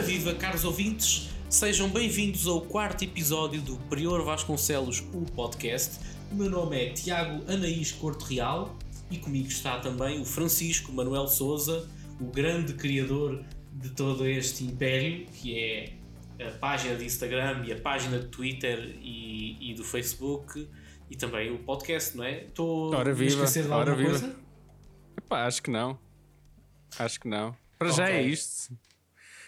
Ora viva, caros ouvintes, sejam bem-vindos ao quarto episódio do Prior Vasconcelos, o podcast. O meu nome é Tiago Anaís Corte Real e comigo está também o Francisco Manuel Souza, o grande criador de todo este império, que é a página de Instagram e a página de Twitter e, e do Facebook e também o podcast, não é? Estou a esquecer de alguma coisa? Epá, acho que não. Acho que não. Para já Ok. é isto.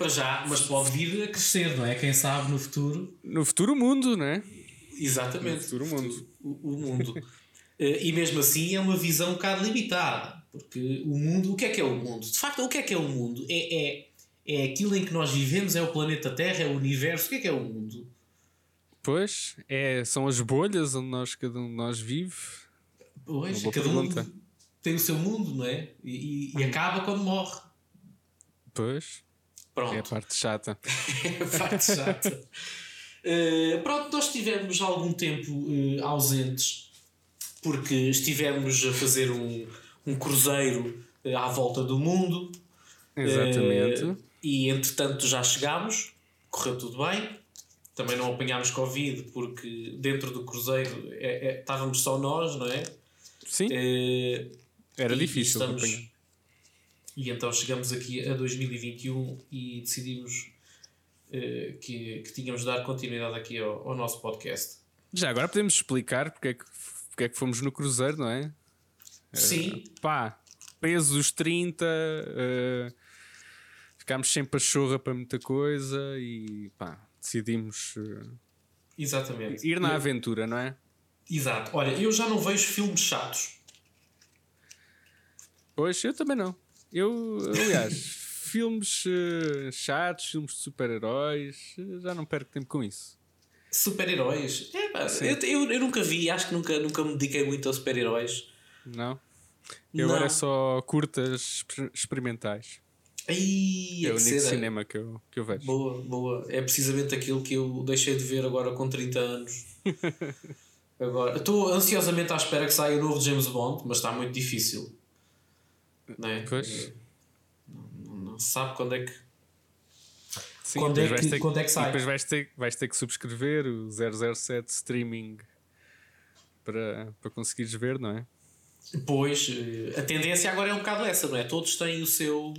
Para já, mas pode vir a crescer, não é? Quem sabe no futuro. No futuro mundo, não é? Exatamente. No futuro mundo. O, o mundo. Eh, e mesmo assim é uma visão um bocado limitada. Porque o mundo, o que é que é o mundo? De facto, o que é que é o mundo? É, é, é aquilo em que nós vivemos, é o planeta Terra, é o universo. O que é que é o mundo? Pois, é, são as bolhas onde nós, cada um de nós vive. Pois, cada um pergunta. tem o seu mundo, não é? E, e- e acaba quando morre. Pois, Pronto. é a parte chata. É a parte chata. Eh, pronto, nós estivemos algum tempo eh, ausentes porque estivemos a fazer um, um cruzeiro eh, à volta do mundo. Exatamente. E entretanto já chegámos, correu tudo bem. Também não apanhámos Covid porque dentro do cruzeiro é- é- estávamos só nós, não é? Sim, era difícil estamos- acompanhar. E então chegamos aqui a 2021 e decidimos eh, que, que tínhamos de dar continuidade aqui ao, ao nosso podcast. Já agora podemos explicar porque é, que, porque é que fomos no cruzeiro, não é? Sim, Pá, pesos 30, eh, ficámos sem pachorra para muita coisa e pá, decidimos eh, exatamente. ir na Eu- aventura, não é? Exato. Olha, eu já não vejo filmes chatos. Pois, eu também não. Eu, aliás, filmes eh, chatos, filmes de super-heróis, eh, já não perco tempo com isso. Super-heróis. É, pá, eu, eu, eu nunca vi, acho que nunca, nunca me dediquei muito a super-heróis. Não? Eu Não. agora é só curtas exper- experimentais. Ai, É é o único cinema que eu, que eu vejo. Boa, boa. É precisamente aquilo que eu deixei de ver agora com 30 anos. Agora, estou ansiosamente à espera que saia o novo James Bond, mas está muito difícil. Não é? Pois. Eh, Não, não se sabe quando é que. Sim, Quando é que- ter quando é que sai? Depois vais ter, vais ter que subscrever o 007 streaming para, para conseguires ver, não é? Pois, eh, a tendência agora é um bocado essa, não é? Todos têm o seu.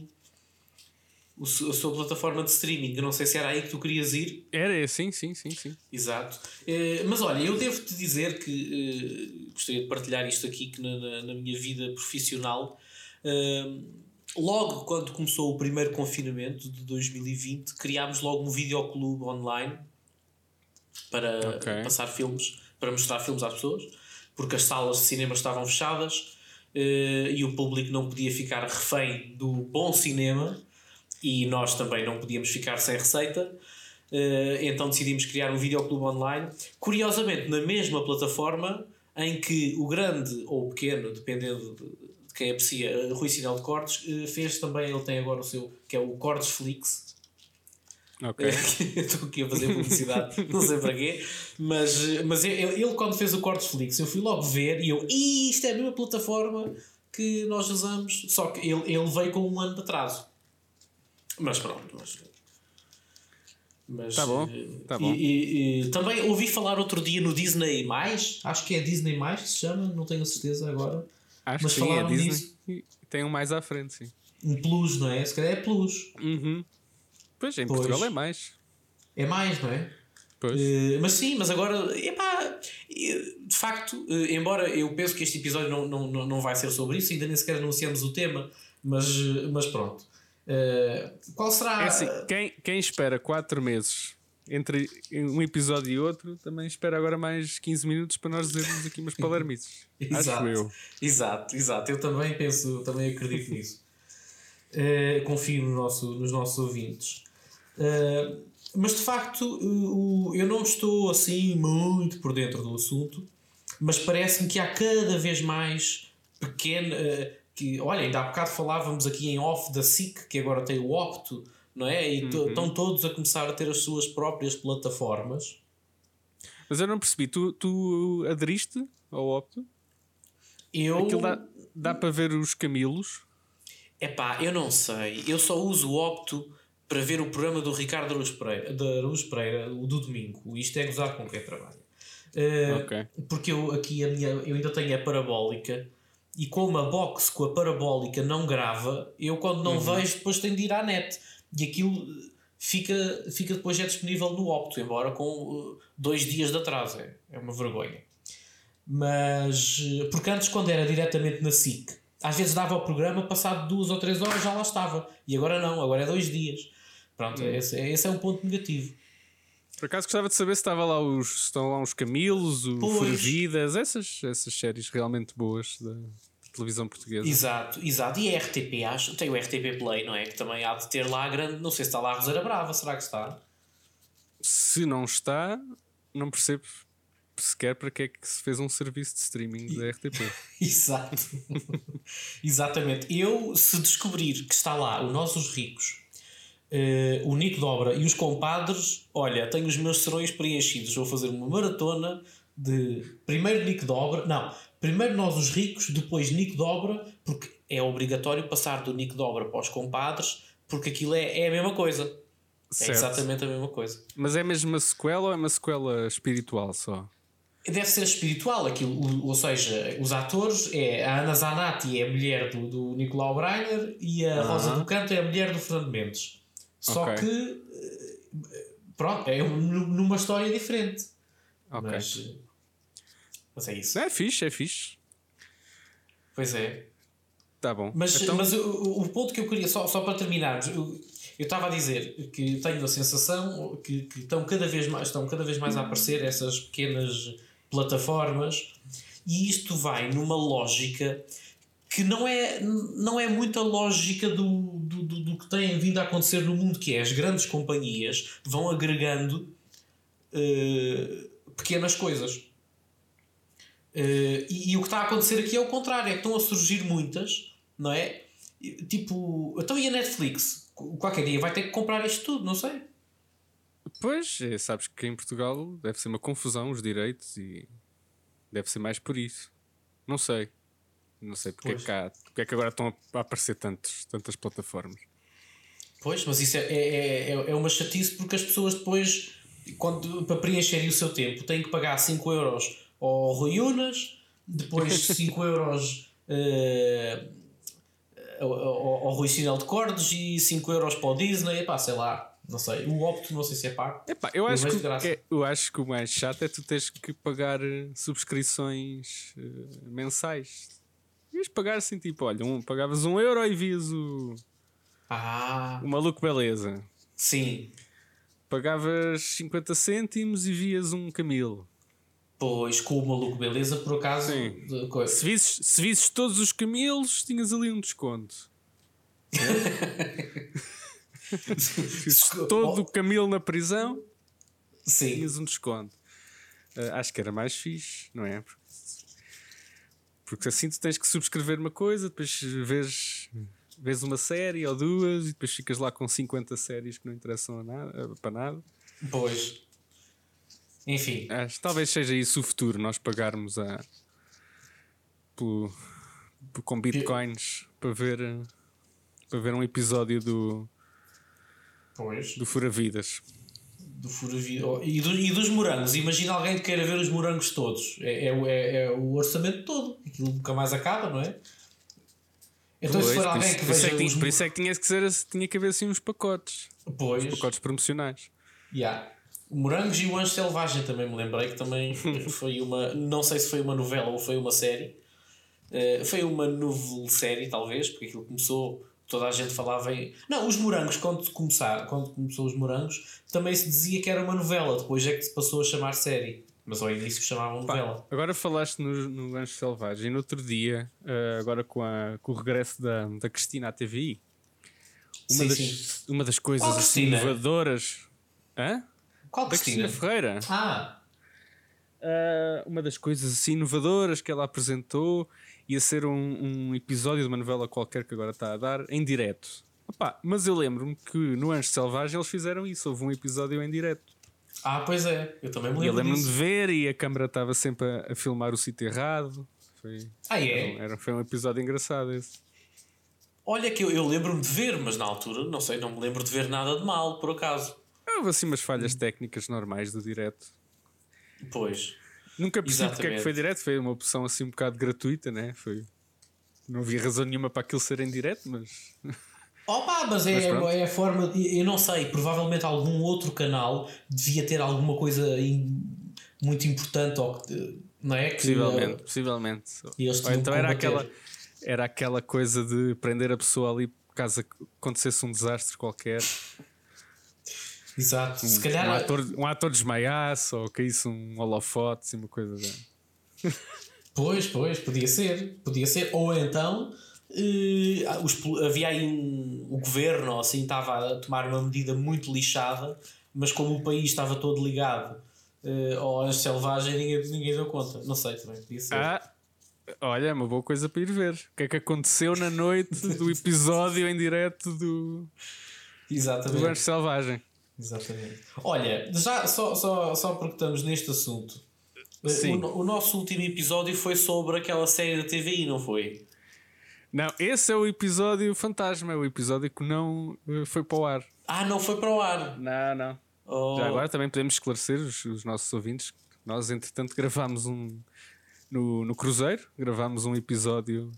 O seu a sua plataforma de streaming. Eu não sei se era aí que tu querias ir. Era, sim, sim, sim, sim. Exato. Eh, mas olha, eu devo-te dizer que eh, gostaria de partilhar isto aqui que na, na- na minha vida profissional. Logo quando começou o primeiro confinamento de 2020, criámos logo um videoclube online para Ok. passar filmes, para mostrar filmes às pessoas, porque as salas de cinema estavam fechadas eh, e o público não podia ficar refém do bom cinema e nós também não podíamos ficar sem receita. Eh, então decidimos criar um videoclube online, curiosamente na mesma plataforma em que o grande ou o pequeno, dependendo de, de quem aprecia, eh, Rui Sinal de Cortes, eh, fez também, ele tem agora o seu, que é o Cortes Flix, Ok. Estou aqui a fazer publicidade, não sei para quê, mas, mas ele, ele quando fez o Corteflix, eu fui logo ver e eu, "Ih, isto é a mesma plataforma que nós usamos, só que ele, ele veio com um ano de atraso. Mas pronto, mas. mas Tá bom, eh, tá e- bom. E, e também ouvi falar outro dia no Disney, acho que é Disney, que se chama, não tenho a certeza agora. Acho Mas que sim, é Disney. disso. Tem um mais à frente, sim. Um Plus, não é? Se calhar é Plus. Uhum. Pois, em Pois. Portugal é mais. É mais, não é? Pois. Eh, mas sim, mas agora, epá, eh, de facto, eh, embora eu penso que este episódio não, não, não vai ser sobre isso, ainda nem sequer anunciamos o tema, mas, mas pronto. Eh, qual será. É assim, quem, quem espera 4 meses entre um episódio e outro, também espera agora mais 15 minutos para nós dizermos aqui umas palermices. Acho eu. Exato, exato. Eu também penso, também acredito nisso. Eh, confio no nosso, nos nossos ouvintes. Eh, mas de facto, o- eu não estou assim muito por dentro do assunto, mas parece-me que há cada vez mais pequeno. eh, que, olha, ainda há bocado falávamos aqui em off da SIC, que agora tem o Opto, não é? E to- estão todos a começar a ter as suas próprias plataformas. Mas eu não percebi, tu, tu aderiste ao Opto? Eu. Aquilo dá, dá para ver os camilos. Epá, eu não sei. Eu só uso o Opto para ver o programa do Ricardo Araújo Pereira, da Araújo Pereira, o do domingo. Isto é gozar com quem trabalha. Uh, Ok. Porque eu aqui a minha, eu ainda tenho a parabólica e como a box com a parabólica não grava, eu quando não vejo depois tenho de ir à net e aquilo fica, fica depois é disponível no Opto, embora com uh, dois dias de atraso. É, é uma vergonha. Mas uh, porque antes quando era diretamente na SIC, às vezes dava o programa, passado duas ou três horas já lá estava. E agora não, agora é dois dias. Pronto, esse, esse é um ponto negativo. Por acaso gostava de saber se estava lá os, estão lá os Camilos, o Pois. Essas, essas séries realmente boas da televisão portuguesa. Exato, exato. E a RTP, acho, tem o RTP Play, não é? Que também há de ter lá a grande. Não sei se está lá a Roseira Brava, será que está? Se não está, não percebo sequer para que é que se fez um serviço de streaming da RTP. Exato. Exatamente. Eu, se descobrir que está lá o Nós os Ricos, eh, o Nico Dobra e os compadres, olha, tenho os meus serões preenchidos. Vou fazer uma maratona de primeiro Nico Dobra, não, primeiro Nós os Ricos, depois Nico Dobra, porque é obrigatório passar do Nico Dobra para os compadres, porque aquilo é, é a mesma coisa. É Certo. exatamente a mesma coisa. Mas é mesmo uma sequela ou é uma sequela espiritual só? Deve ser espiritual aquilo, ou seja, os atores é a Ana Zanatti é a mulher do, do Nicolau Breiner e a Rosa do Canto é a mulher do Fernando Mendes. Só Ok. que eh, pronto, é um- numa história diferente. Ok. Mas, eh, mas é isso. É fixe, é fixe. Pois é. Tá bom. Mas, Então- mas o, o- ponto que eu queria, só, só para terminarmos, eu estava a dizer que tenho a sensação que, que estão, cada vez mais, estão cada vez mais a aparecer essas pequenas plataformas e isto vai numa lógica que não é, não é muita lógica do, do, do, do que tem vindo a acontecer no mundo, que é as grandes companhias vão agregando eh, pequenas coisas. Eh, e, e o que está a acontecer aqui é o contrário, é que estão a surgir muitas, não é? Tipo, então e a Netflix? Qu- Qualquer dia vai ter que comprar isto tudo, não sei. Pois, é, sabes que em Portugal deve ser uma confusão os direitos e deve ser mais por isso. Não sei. Não sei porque é que, há, porque é que agora estão a aparecer tantos, tantas plataformas. Pois, mas isso é, é, é, é uma chatice porque as pessoas depois, quando, para preencherem o seu tempo, têm que pagar 5 euros ao Rui Unas, depois 5 euros eh, ao, ao, ao Rui Sinal de Cordes e 5 euros para o Disney, epá, sei lá, não sei. O Opto não sei se é pago. Epá, eu, acho que, é- eu acho que o mais chato é tu teres que pagar eh, subscrições eh, mensais. Ias pagar assim, tipo, olha, um, pagavas um euro e vias o, Ah, o maluco beleza. sim. Pagavas 50 cêntimos e vias um camilo. Pois, com o maluco beleza, por acaso. Sim. coisa. Se visses, se visses todos os camilos, tinhas ali um desconto. Se visses todo o camilo na prisão, Sim. tinhas um desconto. Ah, acho que era mais fixe, não é? Porque, porque assim tu tens que subscrever uma coisa, depois vês, vês uma série ou duas e depois ficas lá com 50 séries que não interessam a nada, para nada. Pois. Enfim. Acho, talvez seja isso o futuro, nós pagarmos a, pelo- com bitcoins para ver, para ver um episódio do, Pois. do Fura Vidas. Do furavi- oh, e, do- e dos morangos. Imagina alguém que queira ver os morangos todos. É, é, o- é- é o orçamento todo. Aquilo nunca mais acaba, não é? Então, se Pois, for por alguém que é veja que os tinha, por isso é que tinha que ser, tinha que haver assim uns pacotes, Pois, pacotes promocionais. yeah. Morangos e o Anjo Selvagem também me lembrei que também foi uma. Não sei se foi uma novela ou foi uma série. Eh, foi uma novel série, talvez, porque aquilo começou. Toda a gente falava em. Não, os morangos, quando, começar, quando começou os morangos, também se dizia que era uma novela. Depois é que se passou a chamar série. Mas ao início chamavam novela. Agora falaste no, no Anjo Selvagem, no outro dia, eh, agora com, a, com o regresso da, da Cristina à TVI, uma, Sim, das, sim. uma das coisas assim Cristina? inovadoras. Hã? Qual Da Cristina Cristina? Ferreira. Ah, Uh, uma das coisas assim inovadoras que ela apresentou ia ser um, um episódio de uma novela qualquer que agora está a dar em direto. Opá, mas eu lembro-me que no Anjo Selvagem eles fizeram isso, houve um episódio em direto. ah, pois é. Eu também me E eu lembro lembro-me de ver e a câmara estava sempre a, a filmar o sítio errado. Foi, Ah, é? era, foi um episódio engraçado esse. Olha que eu, eu lembro-me de ver, mas na altura, não sei, não me lembro de ver nada de mal, por acaso. Houve assim umas falhas técnicas normais do direto. Pois. Nunca percebi porque é que foi direto, foi uma opção assim um bocado gratuita, né? Foi. Não havia razão nenhuma para aquilo ser em direto, mas. Opa, mas é, mas é a forma. Eu não sei, provavelmente algum outro canal devia ter alguma coisa in, muito importante, ou, não é? Que, possivelmente, uh, possivelmente. Ou então era aquela, era aquela coisa de prender a pessoa ali caso acontecesse um desastre qualquer. Exato. Um, Se calhar... um, ator, um ator desmaiasse ou caísse um holofote, assim, uma coisa. De... Pois, pois, podia ser. Podia ser. Ou então uh, os, havia aí um, o governo assim estava a tomar uma medida muito lixada, mas como o país estava todo ligado uh, ao anjo selvagem, ninguém, ninguém deu conta. Não sei também, podia ser. Ah. Olha, é uma boa coisa para ir ver. O que é que aconteceu na noite do episódio em direto do, Exatamente. do Anjo Selvagem? Exatamente. Olha, já só, só, só porque estamos neste assunto, Sim. O, o, nosso último episódio foi sobre aquela série da TVI, não foi? Não, esse é o episódio fantasma, é o episódio que não uh, foi para o ar. Ah, não foi para o ar? Não, não. Oh. Já agora também podemos esclarecer os, os nossos ouvintes. Nós, entretanto, gravámos um. No, no Cruzeiro, gravámos um episódio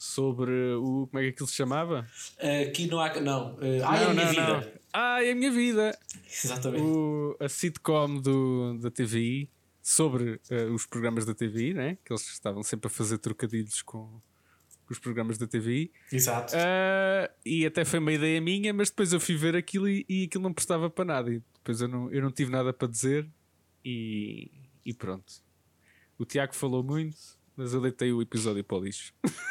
sobre o. Como é que aquilo se chamava? Aqui não há. Não. Uh, ai, não, a minha não, vida. Não. Ai, a minha vida. Exatamente. O, a sitcom do, da TVI sobre uh, os programas da TVI, né? que eles estavam sempre a fazer trocadilhos com, com os programas da TVI. Exato. Uh, e até foi uma ideia minha, mas depois eu fui ver aquilo e, e aquilo não prestava para nada. E depois eu não, eu não tive nada para dizer e, e pronto. O Tiago falou muito, mas eu deitei o episódio para o lixo.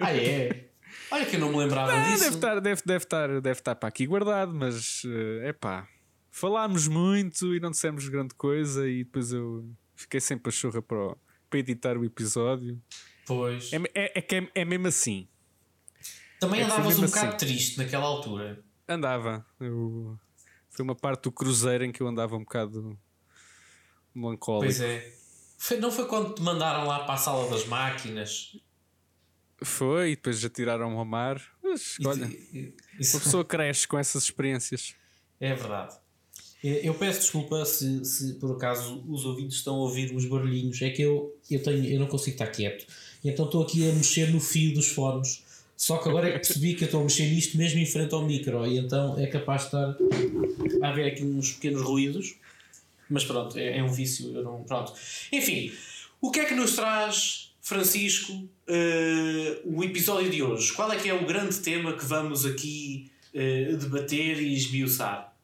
Ah, é? Olha que eu não me lembrava não, disso. Deve estar, deve, deve, estar, deve estar para aqui guardado, mas é uh, pá falámos muito e não dissemos grande coisa e depois eu fiquei sem pachorra para, para editar o episódio. Pois. É, é, é, que é, é mesmo assim. Também é andavas um bocado assim. triste naquela altura. Andava. Eu, foi uma parte do cruzeiro em que eu andava um bocado melancólico. Pois é. Foi, não foi quando te mandaram lá para a sala das máquinas? Foi, e depois já tiraram ao mar. Mas, olha, isso... uma pessoa cresce com essas experiências. É verdade. Eu peço desculpa se, se por acaso os ouvintes estão a ouvir uns barulhinhos, é que eu, eu, tenho, eu não consigo estar quieto. Então estou aqui a mexer no fio dos fones. Só que agora é que percebi que eu estou a mexer nisto mesmo em frente ao micro, e então é capaz de estar a haver aqui uns pequenos ruídos. Mas pronto, é, é um vício. Eu não, pronto. Enfim, o que é que nos traz, Francisco, uh, o episódio de hoje? Qual é que é o grande tema que vamos aqui uh, debater e esmiuçar?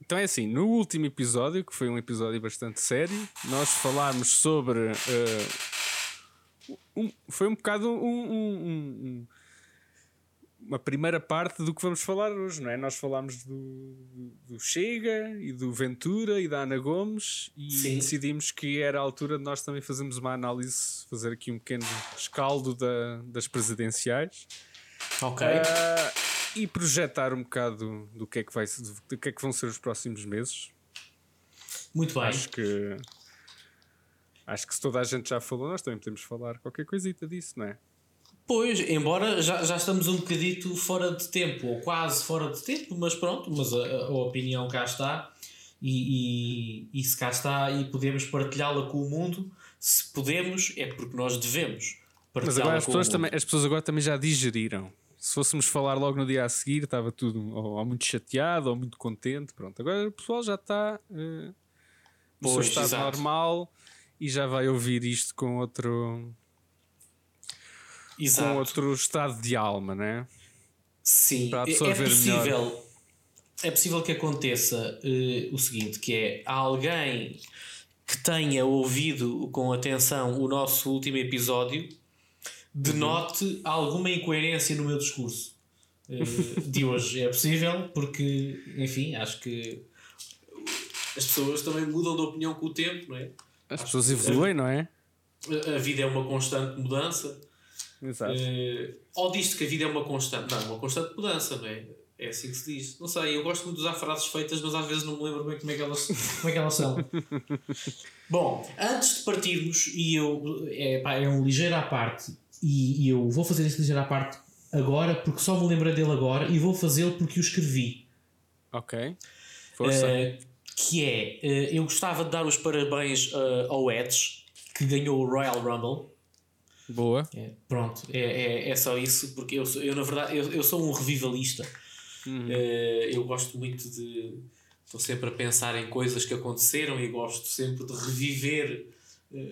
Então é assim, no último episódio, que foi um episódio bastante sério, nós falámos sobre. Uh, um, foi um bocado um, um, uma primeira parte do que vamos falar hoje, não é? Nós falámos do, do Chega e do Ventura e da Ana Gomes e Sim. decidimos que era a altura de nós também fazermos uma análise, fazer aqui um pequeno escaldo da, das presidenciais. Ok. Uh, e projetar um bocado do que é que vai do que é que vão ser os próximos meses. Muito bem. Acho que acho que se toda a gente já falou, nós também podemos falar qualquer coisita disso, não é? Pois, embora já, já estamos um bocadito fora de tempo, ou quase fora de tempo, mas pronto, mas a, a opinião cá está e, e, e se cá está e podemos partilhá-la com o mundo, se podemos, é porque nós devemos. Mas agora as pessoas, também, as pessoas agora também já digeriram se fôssemos falar logo no dia a seguir, estava tudo ou, ou muito chateado ou muito contente. Pronto, agora o pessoal já está uh, no seu estado exato. normal e já vai ouvir isto com outro. Exato. Com outro estado de alma, né? Sim, Para absorver é possível. Melhor. É possível que aconteça uh, o seguinte: que é alguém que tenha ouvido com atenção o nosso último episódio denote uhum. alguma incoerência no meu discurso uh, de hoje. É possível, porque, enfim, acho que as pessoas também mudam de opinião com o tempo, não é? As acho pessoas evoluem, não é? A, a vida é uma constante mudança. Exato. Uh, ou diz que a vida é uma constante. Não, uma constante mudança, não é? É assim que se diz. Não sei, eu gosto muito de usar frases feitas, mas às vezes não me lembro bem como é que elas, como é que elas são. Bom, antes de partirmos, e eu, é, pá, é um ligeiro à parte, e, e, eu vou fazer este ligeiro à parte agora porque só me lembrei dele agora e vou fazê-lo porque o escrevi. Ok. Força. Uh, que é, uh, eu gostava de dar os parabéns uh, ao Edge, que ganhou o Royal Rumble. Boa. É, pronto, é, é, é, só isso, porque eu, sou, eu na verdade eu, eu sou um revivalista. Uhum. eu gosto muito de. Estou sempre a pensar em coisas que aconteceram e gosto sempre de reviver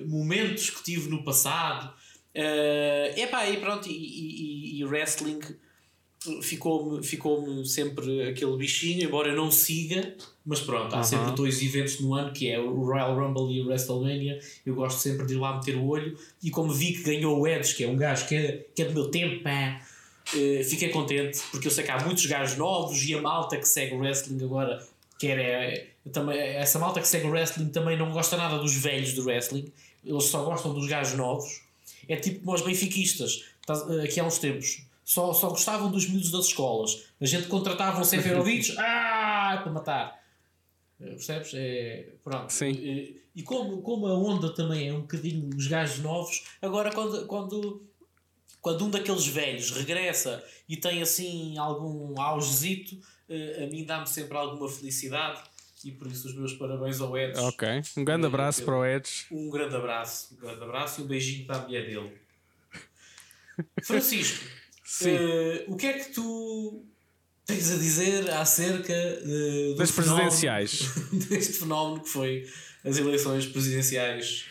momentos que tive no passado. Uh, epá, e pronto, e, e, e wrestling ficou-me ficou sempre aquele bichinho, embora eu não siga, mas pronto, há sempre dois eventos no ano que é o Royal Rumble e o WrestleMania. Eu gosto sempre de ir lá meter o olho. E como vi que ganhou o Edge, que é um gajo que é, que é do meu tempo, pá, uh, fiquei contente porque eu sei que há muitos gajos novos e a malta que segue o wrestling agora quer é, também, essa malta que segue o wrestling também não gosta nada dos velhos do wrestling, eles só gostam dos gajos novos. É tipo como os benfiquistas, aqui há uns tempos só, só gostavam dos miúdos das escolas. A gente contratava um Seferovic ah, para matar. Eh, percebes? É, pronto. Sim. E, e, como, como a onda também é um bocadinho os gajos novos, agora quando, quando, quando um daqueles velhos regressa e tem assim algum augezito, eh, a mim dá-me sempre alguma felicidade e por isso os meus parabéns ao Edge. Ok, um grande abraço para o Edge. Um grande abraço, um grande abraço e um beijinho para a mulher dele. Francisco, Uh, o que é que tu tens a dizer acerca uh, das presidenciais? deste fenómeno que foi as eleições presidenciais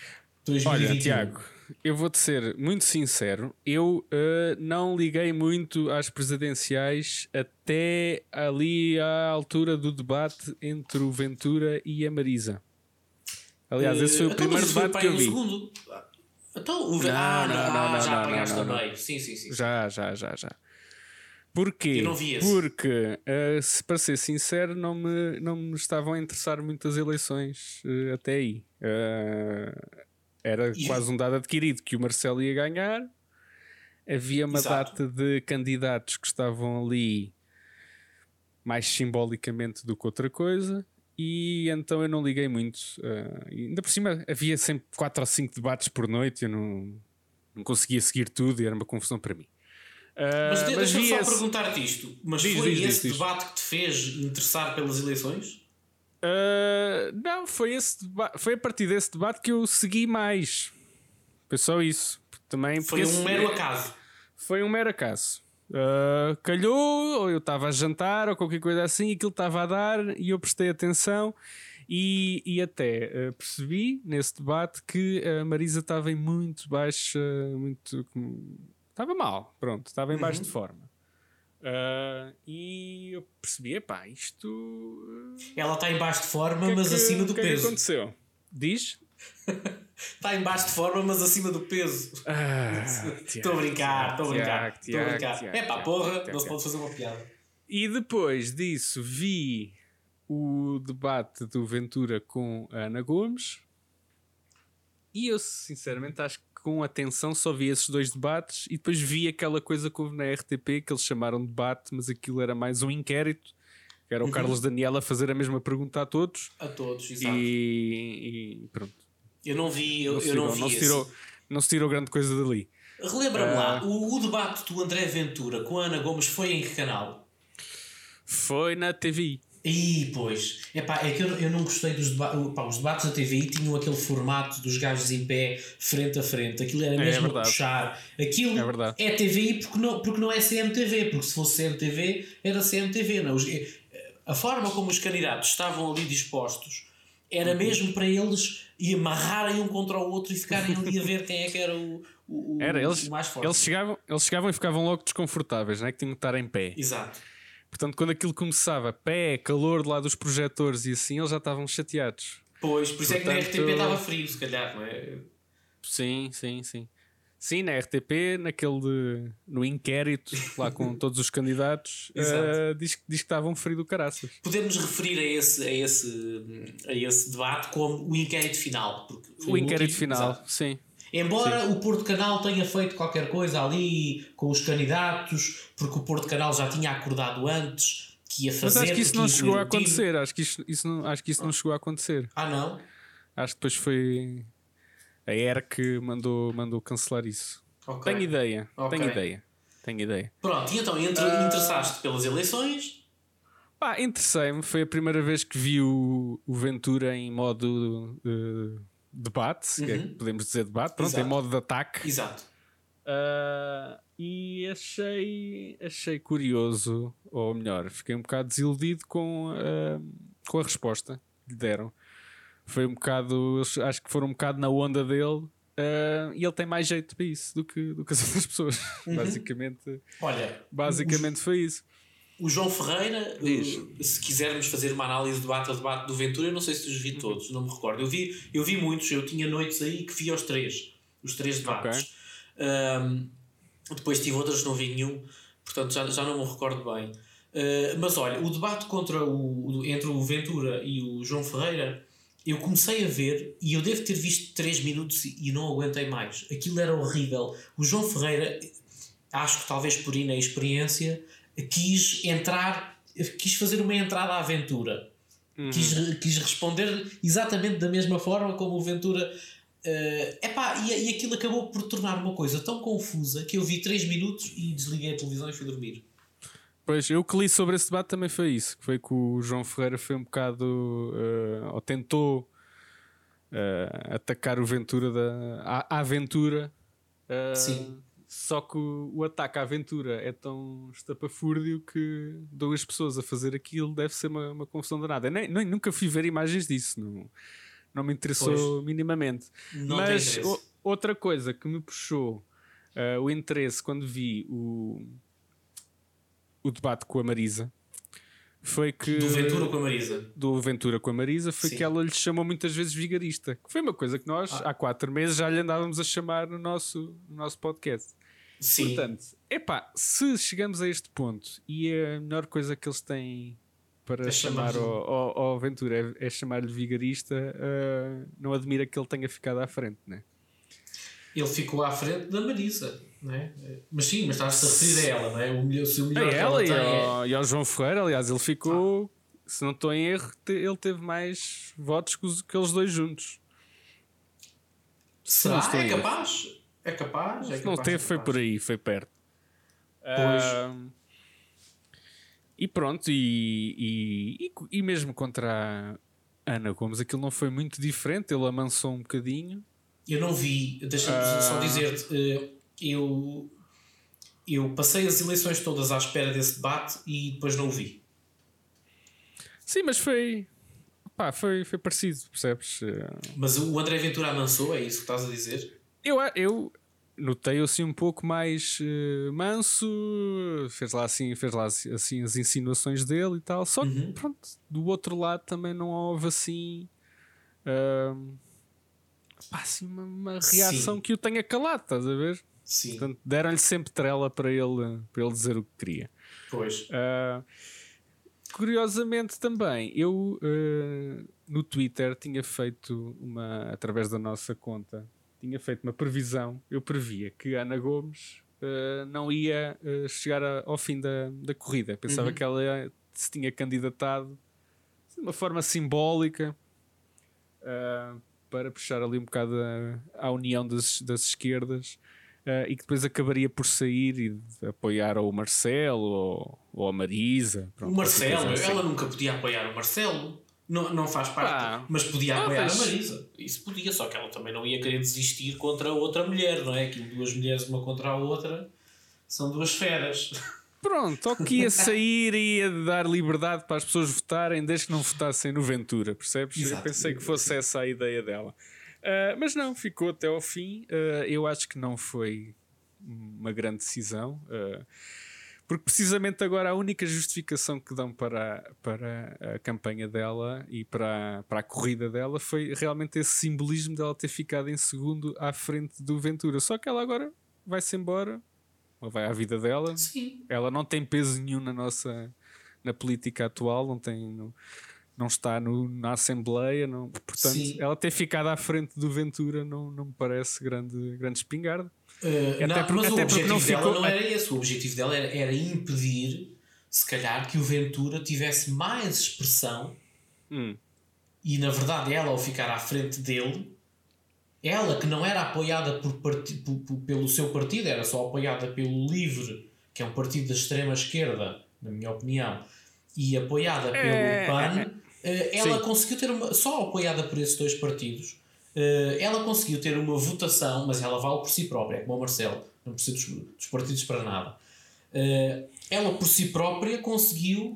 2021? Olha, Tiago, eu vou-te ser muito sincero. Eu uh, não liguei muito às presidenciais até ali à altura do debate entre o Ventura e a Marisa. Aliás, esse foi o então, primeiro debate que eu vi. Segundo. Então, o... não, ah, não, não, não, não, já apanhaste também. Sim, sim, sim. Já, já, já, já. Porquê? Eu não vi esse. Porque, uh, se, para ser sincero, não me, não me estavam a interessar muitas eleições uh, até aí. Uh, era e... quase um dado adquirido que o Marcelo ia ganhar. Havia uma Exato. data de candidatos que estavam ali mais simbolicamente do que outra coisa. E então eu não liguei muito. Uh, ainda por cima havia sempre 4 ou 5 debates por noite, eu não, não conseguia seguir tudo e era uma confusão para mim. Uh, mas, mas deixa-me só esse... perguntar-te isto: mas diz, foi diz, esse diz, debate que te fez interessar pelas eleições? Uh, não, foi, esse foi a partir desse debate que eu segui mais. Foi só isso. Também foi um mero acaso. Foi um mero acaso. Uh, calhou, ou eu estava a jantar, ou qualquer coisa assim, e aquilo estava a dar, e eu prestei atenção. E, e até uh, percebi nesse debate que a Marisa estava em muito baixa, muito. Estava mal, pronto, estava em baixo uhum. de forma. Uh, e eu percebi, epá, isto. Ela está em baixo de forma, que mas que, acima do que peso. O que aconteceu? Diz? Está em baixo de forma, mas acima do peso. Estou ah, a brincar, estou a brincar. Estou a brincar. É pá, porra, não se pode fazer uma piada. E depois disso vi o debate do Ventura com a Ana Gomes. E eu, sinceramente, acho que com atenção só vi esses dois debates e depois vi aquela coisa que houve na RTP que eles chamaram de debate, mas aquilo era mais um inquérito. Que era o uhum. Carlos Daniel a fazer a mesma pergunta a todos. A todos, exato. E, e pronto. Eu não vi, eu não, eu não vi. Não se, tirou, não se tirou grande coisa dali. Relembra-me uh, lá, o, o, debate do André Ventura com a Ana Gomes foi em que canal? Foi na TV. Ih, pois. Epá, é que eu, eu não gostei dos debates. Os debates da TV tinham aquele formato dos gajos em pé, frente a frente. Aquilo era é, mesmo é a puxar. Aquilo é, é TVI porque não, porque não é CMTV. Porque se fosse CMTV, era CMTV. Não. a forma como os candidatos estavam ali dispostos era uhum. mesmo para eles e amarrarem um contra o outro e ficarem ali a ver quem é que era o, o, era, eles, o mais forte. Eles chegavam, eles chegavam e ficavam logo desconfortáveis, não é? Que tinham que estar em pé. Exato. Portanto, quando aquilo começava, pé, calor de lá dos projetores e assim, eles já estavam chateados. Pois, por isso Portanto, é que na RTP estava frio, se calhar, não é? Sim, sim, sim. Sim, na RTP, naquele de, no inquérito, lá com todos os candidatos, uh, diz, diz que estavam frio do caraças. Podemos referir a esse, a, esse, a esse debate como o inquérito final. o inquérito último, final, exato. sim. Embora sim. o Porto Canal tenha feito qualquer coisa ali com os candidatos, porque o Porto Canal já tinha acordado antes que ia fazer. Mas acho que isso não chegou a acontecer. Acho que isso, isso não, acho que isso não chegou a acontecer. Ah, não? Acho que depois foi a ERC mandou, mandou cancelar isso. Okay. Tenho ideia, okay. tenho ideia. tenho ideia. Pronto, e então entre, uh... interessaste pelas eleições? Pá, interessei-me. Foi a primeira vez que vi o, o Ventura em modo uh, debate, uhum. é, podemos dizer debate, pronto, Exato. em modo de ataque. Exato. Uh, e achei, achei curioso, ou melhor, fiquei um bocado desiludido com, uh, com a resposta que lhe deram. Foi um bocado, acho que foram um bocado na onda dele. Uh, e ele tem mais jeito para isso do que, do que as outras pessoas. Uhum. Basicamente, Olha, basicamente foi isso. O João Ferreira, Diz. se quisermos fazer uma análise do debate a debate do Ventura, eu não sei se os vi uhum. todos, não me recordo. Eu vi, eu vi muitos, eu tinha noites aí que vi os três, os três debates. Okay. Um, depois tive outras que não vi nenhum, portanto já, já não me recordo bem. Uh, mas olha, o debate contra o, entre o Ventura e o João Ferreira, eu comecei a ver e eu devo ter visto 3 minutos e não aguentei mais. Aquilo era horrível. O João Ferreira, acho que talvez por inexperiência, quis entrar, quis fazer uma entrada à aventura. Uhum. Quis, quis responder exatamente da mesma forma como o Ventura Uh, epá, e, e aquilo acabou por tornar uma coisa tão confusa que eu vi 3 minutos e desliguei a televisão e fui dormir. Pois, eu que li sobre esse debate também foi isso. Foi que o João Ferreira foi um bocado. Uh, ou tentou uh, atacar o Ventura da. A, a aventura. Uh, Sim. Só que o, o, ataque à aventura é tão estapafúrdio que duas pessoas a fazer aquilo deve ser uma, uma confusão danada. Nem, nem, nunca fui ver imagens disso. Não não me interessou pois. minimamente. Não Mas o, outra coisa que me puxou uh, o interesse quando vi o, o debate com a Marisa foi que. Do Ventura com a Marisa. Do Ventura com a Marisa foi Sim. que ela lhe chamou muitas vezes vigarista. Que foi uma coisa que nós ah. há quatro meses já lhe andávamos a chamar no nosso, no nosso podcast. Sim. Portanto, epá, se chegamos a este ponto e a melhor coisa que eles têm para é chamar ao, ao, ao Ventura é, é chamar-lhe vigarista, uh, não admira que ele tenha ficado à frente, né? Ele ficou à frente da Marisa, né? Mas sim, mas estás-te a referir a ela, não é? O melhor, se o melhor a ela, e, ao, é... e ao João Ferreira, aliás, ele ficou, ah. se não estou em erro, ele teve mais votos que, os, que eles dois juntos. Será? É capaz? É capaz? É capaz? não teve, é foi por aí, foi perto. Pois. Uh, e pronto, e, e, e, mesmo contra a Ana Gomes, aquilo não foi muito diferente, ele amansou um bocadinho. Eu não vi, deixa-me uh... só dizer-te, eh, eu, eu passei as eleições todas à espera desse debate e depois não o vi. Sim, mas foi. Pá, foi, foi parecido, percebes? Mas o André Ventura amansou, é isso que estás a dizer? Eu, eu, notei-o assim um pouco mais uh, manso, fez lá assim, fez lá assim, assim as insinuações dele e tal. Só que uhum. pronto, do outro lado também não houve assim, uh, pá, assim uma, uma reação Sim. que o tenha calado, estás a ver? Sim. Portanto, deram-lhe sempre trela para ele, para ele dizer o que queria. Pois. Uh, curiosamente também, eu no Twitter tinha feito uma, através da nossa conta, tinha feito uma previsão. Eu previa que Ana Gomes uh, não ia uh, chegar a, ao fim da, da corrida. Pensava uhum. que ela se tinha candidatado de uma forma simbólica uh, para puxar ali um bocado a, a união das, das esquerdas. Uh, e que depois acabaria por sair e apoiar ou o Marcelo ou, ou a Marisa. Pronto, o Marcelo, assim. ela nunca podia apoiar o Marcelo. Não, não faz parte, ah, mas podia apoiar a Marisa. Isso podia, só que ela também não ia querer desistir contra outra mulher, não é? Que duas mulheres, uma contra a outra, são duas feras. Pronto, ou que ia sair e ia dar liberdade para as pessoas votarem, desde que não votassem no Ventura, percebes? Exato. Eu pensei que fosse essa a ideia dela. Uh, mas não, ficou até ao fim. Uh, eu acho que não foi uma grande decisão. Uh, porque precisamente agora a única justificação que dão para, para a campanha dela e para, para a corrida dela foi realmente esse simbolismo dela ter ficado em segundo à frente do Ventura. Só que ela agora vai-se embora, ou vai à vida dela. Sim. Ela não tem peso nenhum na nossa na política atual, não tem. Não, não está no, na Assembleia, não, portanto, Sim. ela ter ficado à frente do Ventura não, não me parece grande, grande espingarda. Uh, não, porque, mas o objetivo não dela ficou... não era esse. O objetivo dela era, era, impedir, se calhar, que o Ventura tivesse mais expressão. Hum. E na verdade, ela, ao ficar à frente dele, ela que não era apoiada por, part... pelo seu partido, era só apoiada pelo LIVRE que é um partido da extrema-esquerda, na minha opinião, e apoiada pelo é, PAN, é, ela Sim. conseguiu ter uma. Só apoiada por esses dois partidos, ela conseguiu ter uma votação, mas ela vale por si própria, é como o Marcelo, não precisa dos, dos partidos para nada. ela por si própria conseguiu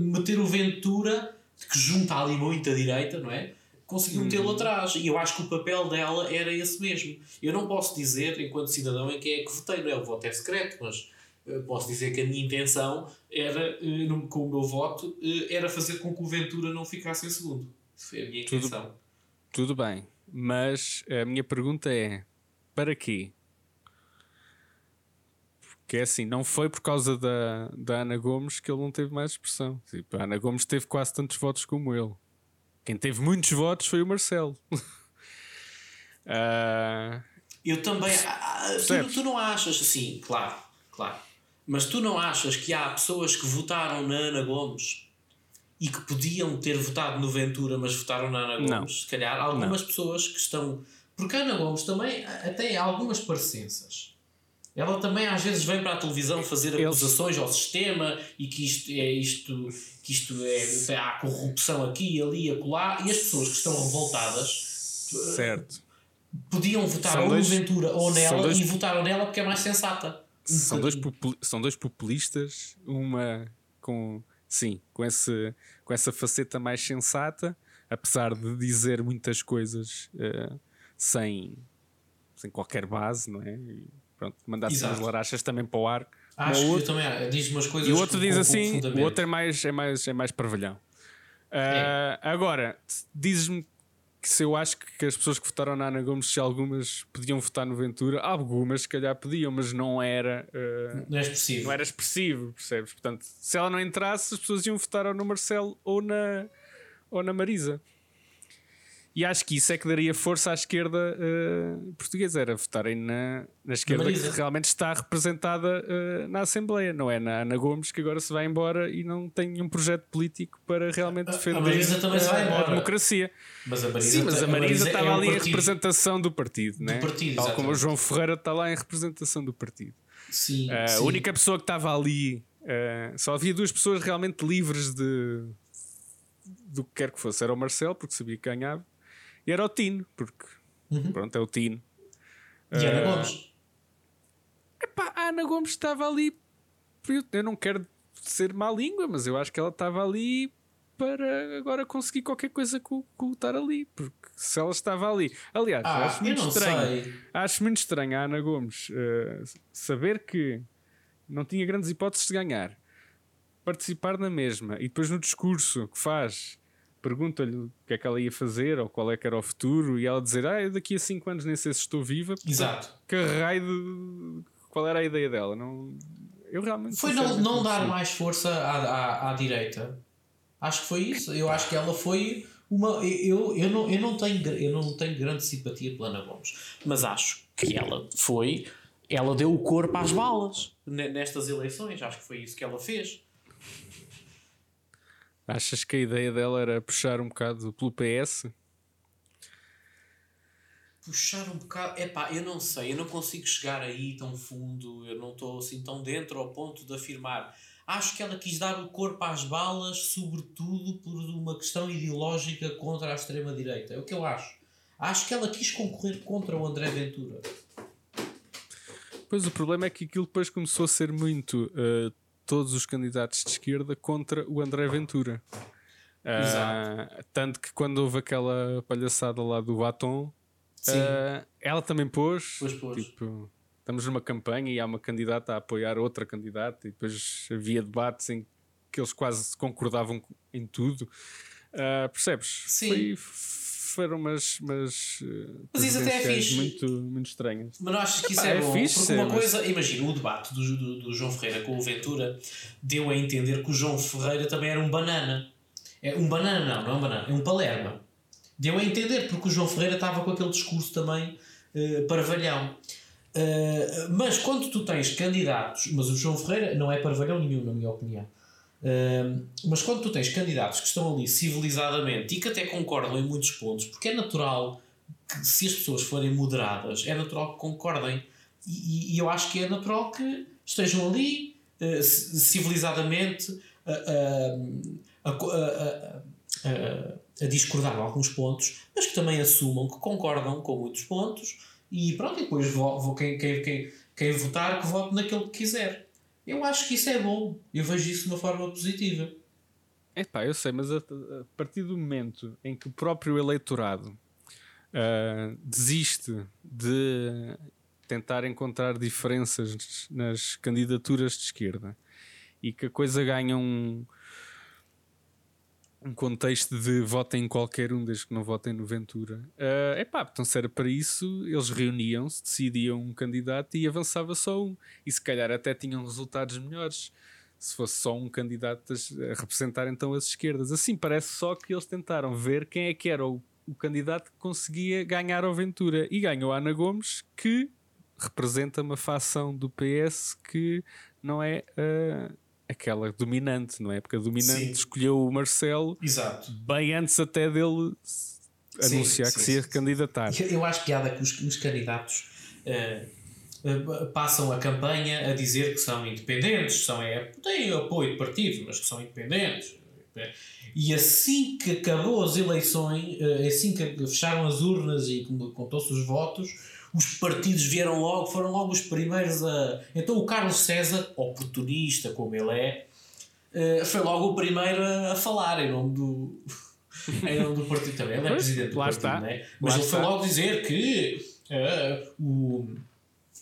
meter o Ventura, que junta ali muita direita, não é? Conseguiu metê-lo uhum. atrás. E eu acho que o papel dela era esse mesmo. Eu não posso dizer, enquanto cidadão, em quem é que votei, não é? O voto é secreto, mas uh, posso dizer que a minha intenção era, uh, com o meu voto, uh, era fazer com que o Ventura não ficasse em segundo. Foi a minha intenção. Tudo, tudo bem, mas a minha pergunta é: para quê? Porque é assim, não foi por causa da, da Ana Gomes que ele não teve mais expressão. Tipo, a Ana Gomes teve quase tantos votos como ele. Quem teve muitos votos foi o Marcelo. uh... Eu também. Ah, ah, tu, tu, não achas assim, claro, claro. Mas tu não achas que há pessoas que votaram na Ana Gomes e que podiam ter votado no Ventura, mas votaram na Ana Gomes? Não. Se calhar, algumas não. pessoas que estão. Porque a Ana Gomes também tem algumas parecenças. Ela também às vezes vem para a televisão fazer acusações ao sistema e que isto é isto, que isto é, há corrupção aqui, ali acolá, e as pessoas que estão revoltadas certo. podiam votar são ou dois, no Ventura ou nela dois, e votaram nela porque é mais sensata. São, dois são dois populistas, uma com sim, com, esse, com essa faceta mais sensata, apesar de dizer muitas coisas uh, sem, sem qualquer base, não é? E, pronto, mandasse umas larachas também para o ar. Acho o outro, também diz umas coisas. E o outro diz assim, o outro é mais, é mais, é mais parvalhão. Uh, é. Agora, dizes-me que se eu acho que as pessoas que votaram na Ana Gomes, se algumas podiam votar no Ventura, algumas se calhar podiam, mas não era. Uh, não é expressivo. Não era expressivo, percebes? Portanto, se ela não entrasse, as pessoas iam votar ou no Marcelo ou na, ou na Marisa. E acho que isso é que daria força à esquerda uh, portuguesa, era votarem na, na esquerda que realmente está representada uh, na Assembleia, não é na Ana Gomes que agora se vai embora e não tem um projeto político para realmente defender a, Marisa também se vai embora. a democracia. Mas a Marisa, Sim, mas a Marisa, Marisa estava é ali partido. em representação do partido, do né? partido tal como o João Ferreira está lá em representação do partido. Sim, uh, sim. A única pessoa que estava ali, só havia duas pessoas realmente livres de do que quer que fosse, era o Marcelo, porque sabia que ganhava e era o Tino, porque uhum. pronto, é o Tino. E uh, Ana Gomes? Epá, a Ana Gomes estava ali. Eu não quero ser má língua, mas eu acho que ela estava ali para agora conseguir qualquer coisa com, com estar ali. Porque se ela estava ali. Aliás, ah, acho muito estranho. Sei. Acho muito estranho a Ana Gomes uh, saber que não tinha grandes hipóteses de ganhar, participar na mesma e depois no discurso que faz pergunta-lhe o que é que ela ia fazer ou qual é que era o futuro e ela dizer, ah, daqui a 5 anos nem sei se estou viva. Exato. Que raio de... Qual era a ideia dela? Não... Eu realmente. Foi não, não dar mais força à, à, à direita. Acho que foi isso. Eu acho que ela foi uma. Eu, eu, não, eu, não tenho, eu não tenho grande simpatia pela Ana Gomes, mas acho que ela foi. Ela deu o corpo às balas nestas eleições. Acho que foi isso que ela fez. Achas que a ideia dela era puxar um bocado pelo PS? Puxar um bocado. é pá, eu não sei, eu não consigo chegar aí tão fundo, eu não estou assim tão dentro ao ponto de afirmar. Acho que ela quis dar o corpo às balas, sobretudo por uma questão ideológica contra a extrema-direita. É o que eu acho. Acho que ela quis concorrer contra o André Ventura. Pois o problema é que aquilo depois começou a ser muito uh, todos os candidatos de esquerda contra o André Ventura. Uh, tanto que quando houve aquela palhaçada lá do batom, uh, ela também pôs, pois pôs. Tipo, estamos numa campanha e há uma candidata a apoiar outra candidata e depois havia debates em que eles quase concordavam em tudo. Uh, percebes? Sim. Foi, foram umas, umas mas isso até é fixe. muito, muito estranhas. Mas não achas que isso é, é bom? Fixe, porque uma mas... coisa, imagina, o debate do, do, do, João Ferreira com o Ventura deu a entender que o João Ferreira também era um banana. É um banana, não, não é um banana, é um palerma. Deu a entender, porque o João Ferreira estava com aquele discurso também uh, parvalhão. Uh, mas quando tu tens candidatos, mas o João Ferreira não é parvalhão nenhum, na minha opinião mas quando tu tens candidatos que estão ali civilizadamente e que até concordam em muitos pontos, porque é natural que se as pessoas forem moderadas, é natural que concordem. E, e, eu acho que é natural que estejam ali uh, civilizadamente a, a, a, a, discordar em alguns pontos, mas que também assumam que concordam com muitos pontos e pronto, e depois vou, vou, quem, quem, quem, quem votar que vote naquele que quiser. Eu acho que isso é bom. Eu vejo isso de uma forma positiva. É pá, eu sei, mas a, a, partir do momento em que o próprio eleitorado uh, desiste de tentar encontrar diferenças nas candidaturas de esquerda e que a coisa ganha um, um contexto de votem em qualquer um desde que não votem no Ventura. É uh, pá, então se era para isso, eles reuniam-se, decidiam um candidato e avançava só um. E se calhar até tinham resultados melhores se fosse só um candidato a representar então as esquerdas. Assim parece só que eles tentaram ver quem é que era o, o candidato que conseguia ganhar ao Ventura. E ganhou a Ana Gomes, que representa uma facção do PS que não é. Uh, aquela dominante, não é? Porque a dominante sim. escolheu o Marcelo Exato. bem antes até dele anunciar sim, que se ia candidatar. Eu acho piada que os, os candidatos uh, uh, passam a campanha a dizer que são independentes, são, é, têm apoio de partido, mas que são independentes. E assim que acabou as eleições, uh, assim que fecharam as urnas e contou-se os votos, os partidos vieram logo, foram logo os primeiros a. Então o Carlos César, oportunista como ele é, eh, foi logo o primeiro a falar em nome do. em nome do partido também. Ele é presidente do lá partido, está. Né? Mas lá ele está. foi logo dizer que uh, o,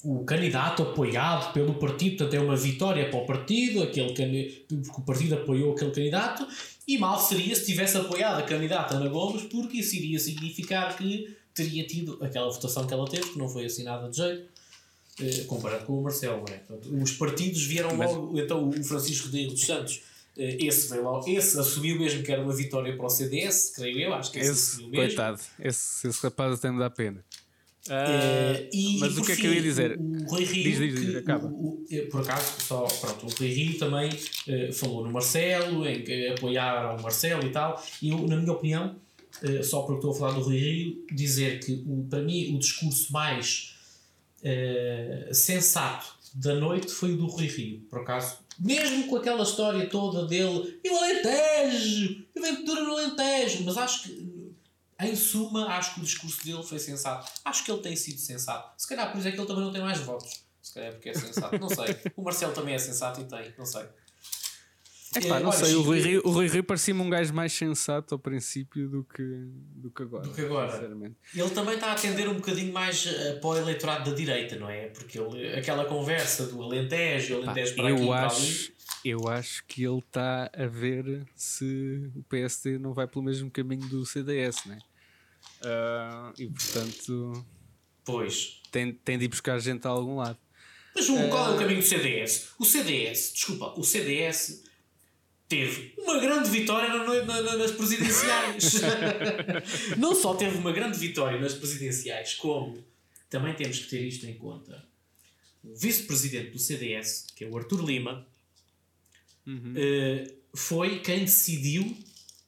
o candidato apoiado pelo partido, portanto é uma vitória para o partido, aquele porque o partido apoiou aquele candidato, e mal seria se tivesse apoiado a candidata Ana Gomes, porque isso iria significar que teria tido aquela votação que ela teve, que não foi assim nada de jeito, eh, comparado com o Marcelo. É? Portanto, os partidos vieram Mas... logo, então o Francisco Rodrigues dos Santos, eh, esse veio logo, esse assumiu mesmo que era uma vitória para o CDS, creio eu, acho que esse, esse assumiu mesmo. Coitado, esse, esse rapaz até me dá pena. Uh, e, mas e o que é que eu ia dizer? O, o Rui Rio, diz, diz, diz, acaba. O, o, por acaso, só, pronto, o Rui Rio também uh, falou no Marcelo, em que apoiaram o Marcelo e tal, e eu, na minha opinião, uh, só porque estou a falar do Rui Rio, dizer que o, para mim o discurso mais uh, sensato da noite foi o do Rui Rio, por acaso. Mesmo com aquela história toda dele, e o Alentejo, e Ventura no Alentejo, mas acho que, em suma, acho que o discurso dele foi sensato. Acho que ele tem sido sensato. Se calhar por isso é que ele também não tem mais votos. Se calhar é porque é sensato, não sei. O Marcelo também é sensato e tem, não sei. É pá, não sei, o Rui, Rio, o Rui Rio parecia-me um gajo mais sensato ao princípio do que, do que agora. Do que agora. Ele também está a atender um bocadinho mais uh, para o eleitorado da direita, não é? Porque ele, aquela conversa do Alentejo, Alentejo para eu aqui acho, para ali. Eu acho que ele está a ver se o PSD não vai pelo mesmo caminho do CDS, não é? Uh, e portanto. Pois. Tem, tem de ir buscar gente a algum lado. Mas qual é o ah, caminho do CDS? O CDS, desculpa, o CDS teve uma grande vitória na, na, nas presidenciais. não só teve uma grande vitória nas presidenciais, como também temos que ter isto em conta. O vice-presidente do CDS, que é o Arthur Lima, uhum. uh, foi quem decidiu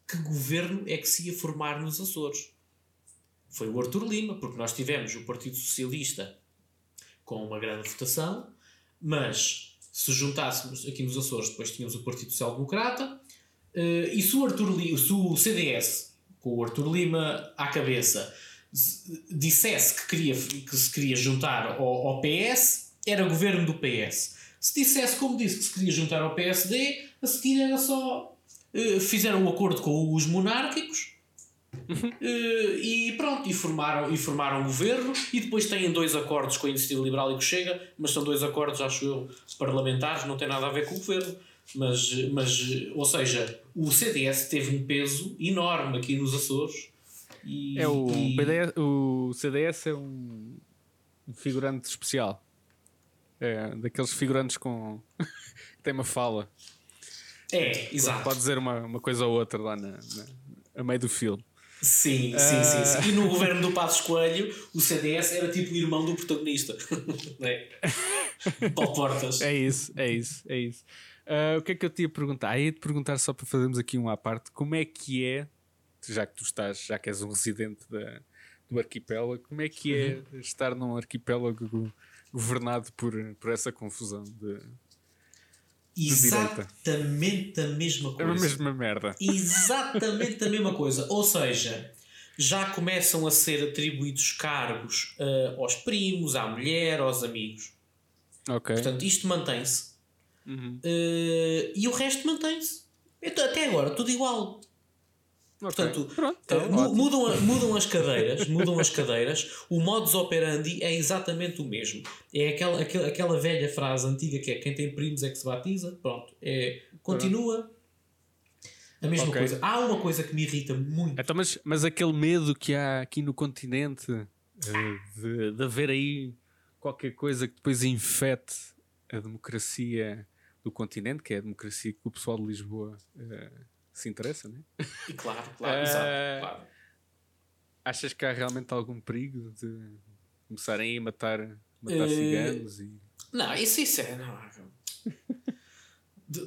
que governo é que se ia formar nos Açores. Foi o Arthur Lima, porque nós tivemos o Partido Socialista com uma grande votação, mas se juntássemos aqui nos Açores, depois tínhamos o Partido Social Democrata, uh, e se o, Arthur se o CDS, com o Arthur Lima à cabeça, dissesse que, queria, que se queria juntar ao, ao PS, era governo do PS. Se dissesse, como disse, que se queria juntar ao PSD, a seguir era só. Uh, fizeram um acordo com os monárquicos Uh, e pronto, e formaram, e formaram um governo e depois têm dois acordos com a Iniciativa Liberal e com o Chega, mas são dois acordos, acho eu, parlamentares, não tem nada a ver com o governo. Mas, mas ou seja, o CDS teve um peso enorme aqui nos Açores. E, é o, e... O CDS é um figurante especial. É, daqueles figurantes com. que tem uma fala. É, exato. Pode dizer uma, uma coisa ou outra lá na, na a meio do filme. Sim, sim, sim, sim, E no governo do Passos Coelho, o CDS era tipo o irmão do protagonista. é. Paulo Portas. É isso, é isso, é isso. Uh, o que é que eu te ia perguntar? Ah, ia te perguntar só para fazermos aqui um à parte, como é que é, já que tu estás, já que és um residente da, do arquipélago, como é que é uhum. estar num arquipélago governado por, por essa confusão de, Exatamente a mesma coisa. É a mesma merda. Exatamente a mesma coisa. Ou seja, já começam a ser atribuídos cargos uh, aos primos, à mulher, aos amigos. Ok. Portanto, isto mantém-se. Uhum. Uh, e o resto mantém-se. Então, até agora, tudo igual. Okay. Portanto, Pronto, então, uh, mudam, mudam as cadeiras, mudam as cadeiras, o modus operandi é exatamente o mesmo. É aquela, aquela, aquela velha frase antiga que é quem tem primos é que se batiza. Pronto, é, continua a mesma okay. coisa. Há uma coisa que me irrita muito. Então, mas, mas aquele medo que há aqui no continente uh, de, de haver aí qualquer coisa que depois infete a democracia do continente, que é a democracia que o pessoal de Lisboa uh, se interessa, não é? E claro, claro, exato, claro. Achas que há realmente algum perigo de começarem a matar, matar uh, ciganos? E... Não, isso, isso é. Não,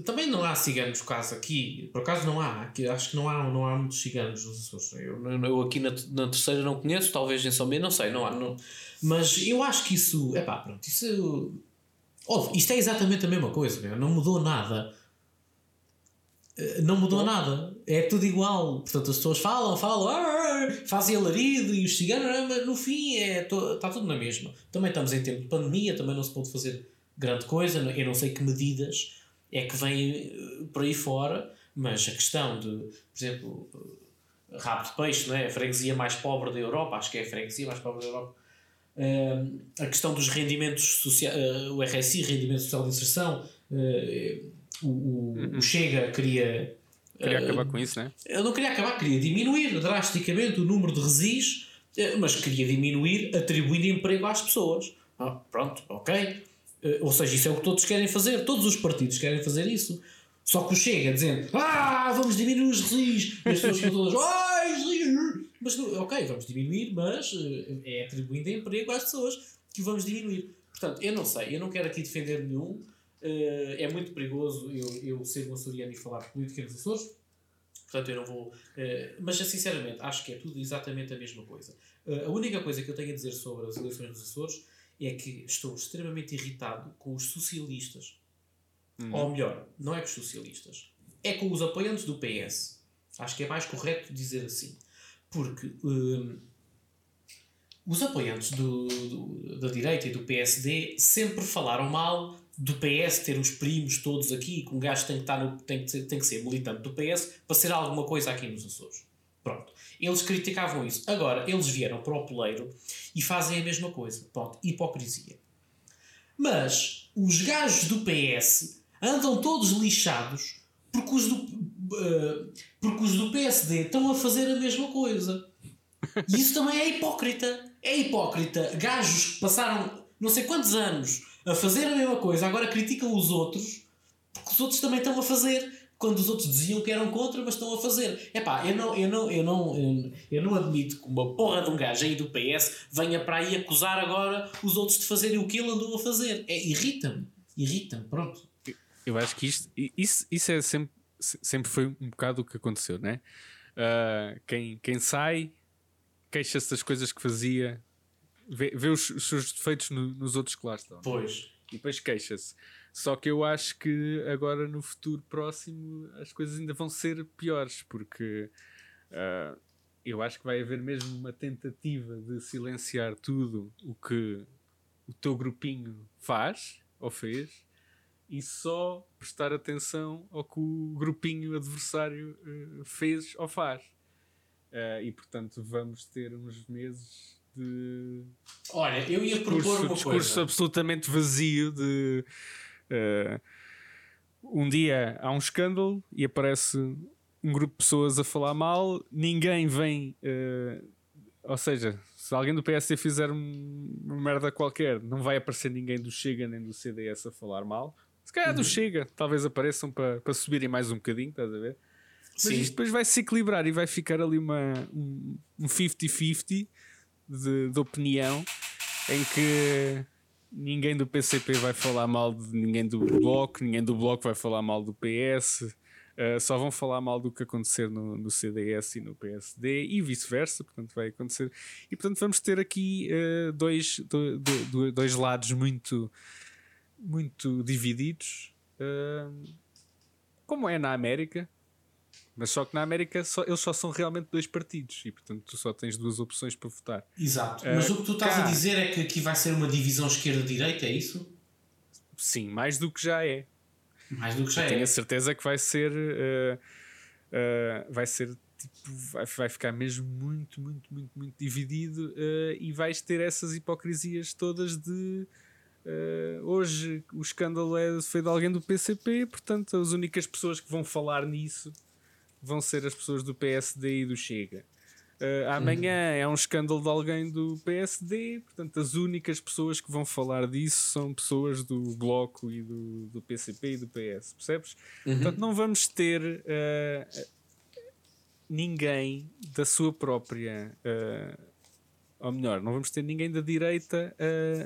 também não há ciganos quase aqui, por acaso não há, aqui, acho que não há, não há muitos ciganos nos Açores. Eu, eu aqui na, na terceira não conheço, talvez em São Bento, não sei, não há. Não, mas eu acho que isso, é pá, pronto, isso. Óbvio, isto é exatamente a mesma coisa, não mudou nada não mudou nada. É tudo igual. Portanto, as pessoas falam, falam, ah, fazem alarido e os ciganos, mas no fim é, está tudo na mesma. Também estamos em tempo de pandemia, também não se pode fazer grande coisa. Eu não sei que medidas é que vêm eh, por aí fora, mas a questão de, por exemplo, eh, rabo de peixe, não é? a freguesia mais pobre da Europa, acho que é a freguesia mais pobre da Europa. a questão dos rendimentos sociais, o RSI, rendimento social de inserção, o, o, uhum. o Chega queria. Queria uh, acabar com isso, né? Eu não queria acabar, queria diminuir drasticamente o número de resis, uh, mas queria diminuir atribuindo emprego às pessoas. Ah, pronto, ok. Uh, ou seja, isso é o que todos querem fazer, todos os partidos querem fazer isso. Só que o Chega dizendo, ah, vamos diminuir os resis, e as pessoas ficam todas, ai, mas ok, vamos diminuir, mas é atribuindo emprego às pessoas que vamos diminuir. Portanto, eu não sei, eu não quero aqui defender nenhum, é muito perigoso eu, eu ser um açoriano e falar de política nos Açores, portanto eu não vou. Uh, mas sinceramente, acho que é tudo exatamente a mesma coisa. Uh, a única coisa que eu tenho a dizer sobre as eleições nos Açores é que estou extremamente irritado com os socialistas. Uhum. Ou melhor, não é com os socialistas, é com os apoiantes do PS. Acho que é mais correto dizer assim. Porque os apoiantes do, do, da direita e do PSD sempre falaram mal do PS ter os primos todos aqui, que um gajo tem que, estar no, tem, que ser, tem que ser militante do PS para ser alguma coisa aqui nos Açores. Pronto. Eles criticavam isso. Agora, eles vieram para o poleiro e fazem a mesma coisa. Pronto. Hipocrisia. Mas os gajos do PS andam todos lixados porque os do, uh, porque os do PSD estão a fazer a mesma coisa. E isso também é hipócrita. É hipócrita. Gajos que passaram não sei quantos anos a fazer a mesma coisa, agora criticam os outros porque os outros também estão a fazer. Quando os outros diziam que eram contra, mas estão a fazer. É pá, eu não, eu, não, eu, não, eu, não admito que uma porra de um gajo aí do PS venha para aí acusar agora os outros de fazerem o que ele andou a fazer. É, irrita-me. Irrita-me, pronto. Eu acho que isto, isso, isso é sempre, sempre foi um bocado o que aconteceu, né? Uh, quem, quem sai queixa-se das coisas que fazia vê, vê os, os, seus defeitos no, nos outros que lá estão. Pois. E depois queixa-se. Só que eu acho que agora no futuro próximo as coisas ainda vão ser piores, porque uh, eu acho que vai haver mesmo uma tentativa de silenciar tudo o que o teu grupinho faz ou fez e só prestar atenção ao que o grupinho adversário uh, fez ou faz. Uh, e portanto vamos ter uns meses de. Olha, eu ia propor discurso, uma discurso coisa. absolutamente vazio de. Uh, um dia há um escândalo e aparece um grupo de pessoas a falar mal, ninguém vem. Uh, ou seja, se alguém do PSD fizer uma merda qualquer, não vai aparecer ninguém do Chega nem do CDS a falar mal. Se calhar uhum. do Chega, talvez apareçam para, para subirem mais um bocadinho, estás a ver? Mas Sim. isto depois vai se equilibrar e vai ficar ali uma, um 50-50 de, de opinião em que ninguém do PCP vai falar mal de ninguém do Bloco, ninguém do Bloco vai falar mal do PS. Uh, só vão falar mal do que acontecer no, no CDS e no PSD e vice-versa, portanto vai acontecer. E portanto vamos ter aqui uh, dois, do, do, dois lados muito, muito divididos, uh, como é na América, mas só que na América só, eles só são realmente dois partidos e portanto tu só tens duas opções para votar. Exato. Mas o que tu estás cá, a dizer é que aqui vai ser uma divisão esquerda-direita, é isso? Sim, mais do que já é. Mais do que já é. Tenho a certeza que vai ser. Uh, uh, vai ser tipo. Vai, vai ficar mesmo muito, muito, muito, muito dividido uh, e vais ter essas hipocrisias todas de. hoje o escândalo é, foi de alguém do PCP, portanto, as únicas pessoas que vão falar nisso vão ser as pessoas do PSD e do Chega. Uh, amanhã é um escândalo de alguém do PSD, portanto, as únicas pessoas que vão falar disso são pessoas do Bloco e do, do PCP e do PS, percebes? Uhum. Portanto, não vamos ter uh, ninguém da sua própria. Uh, ou melhor, não vamos ter ninguém da direita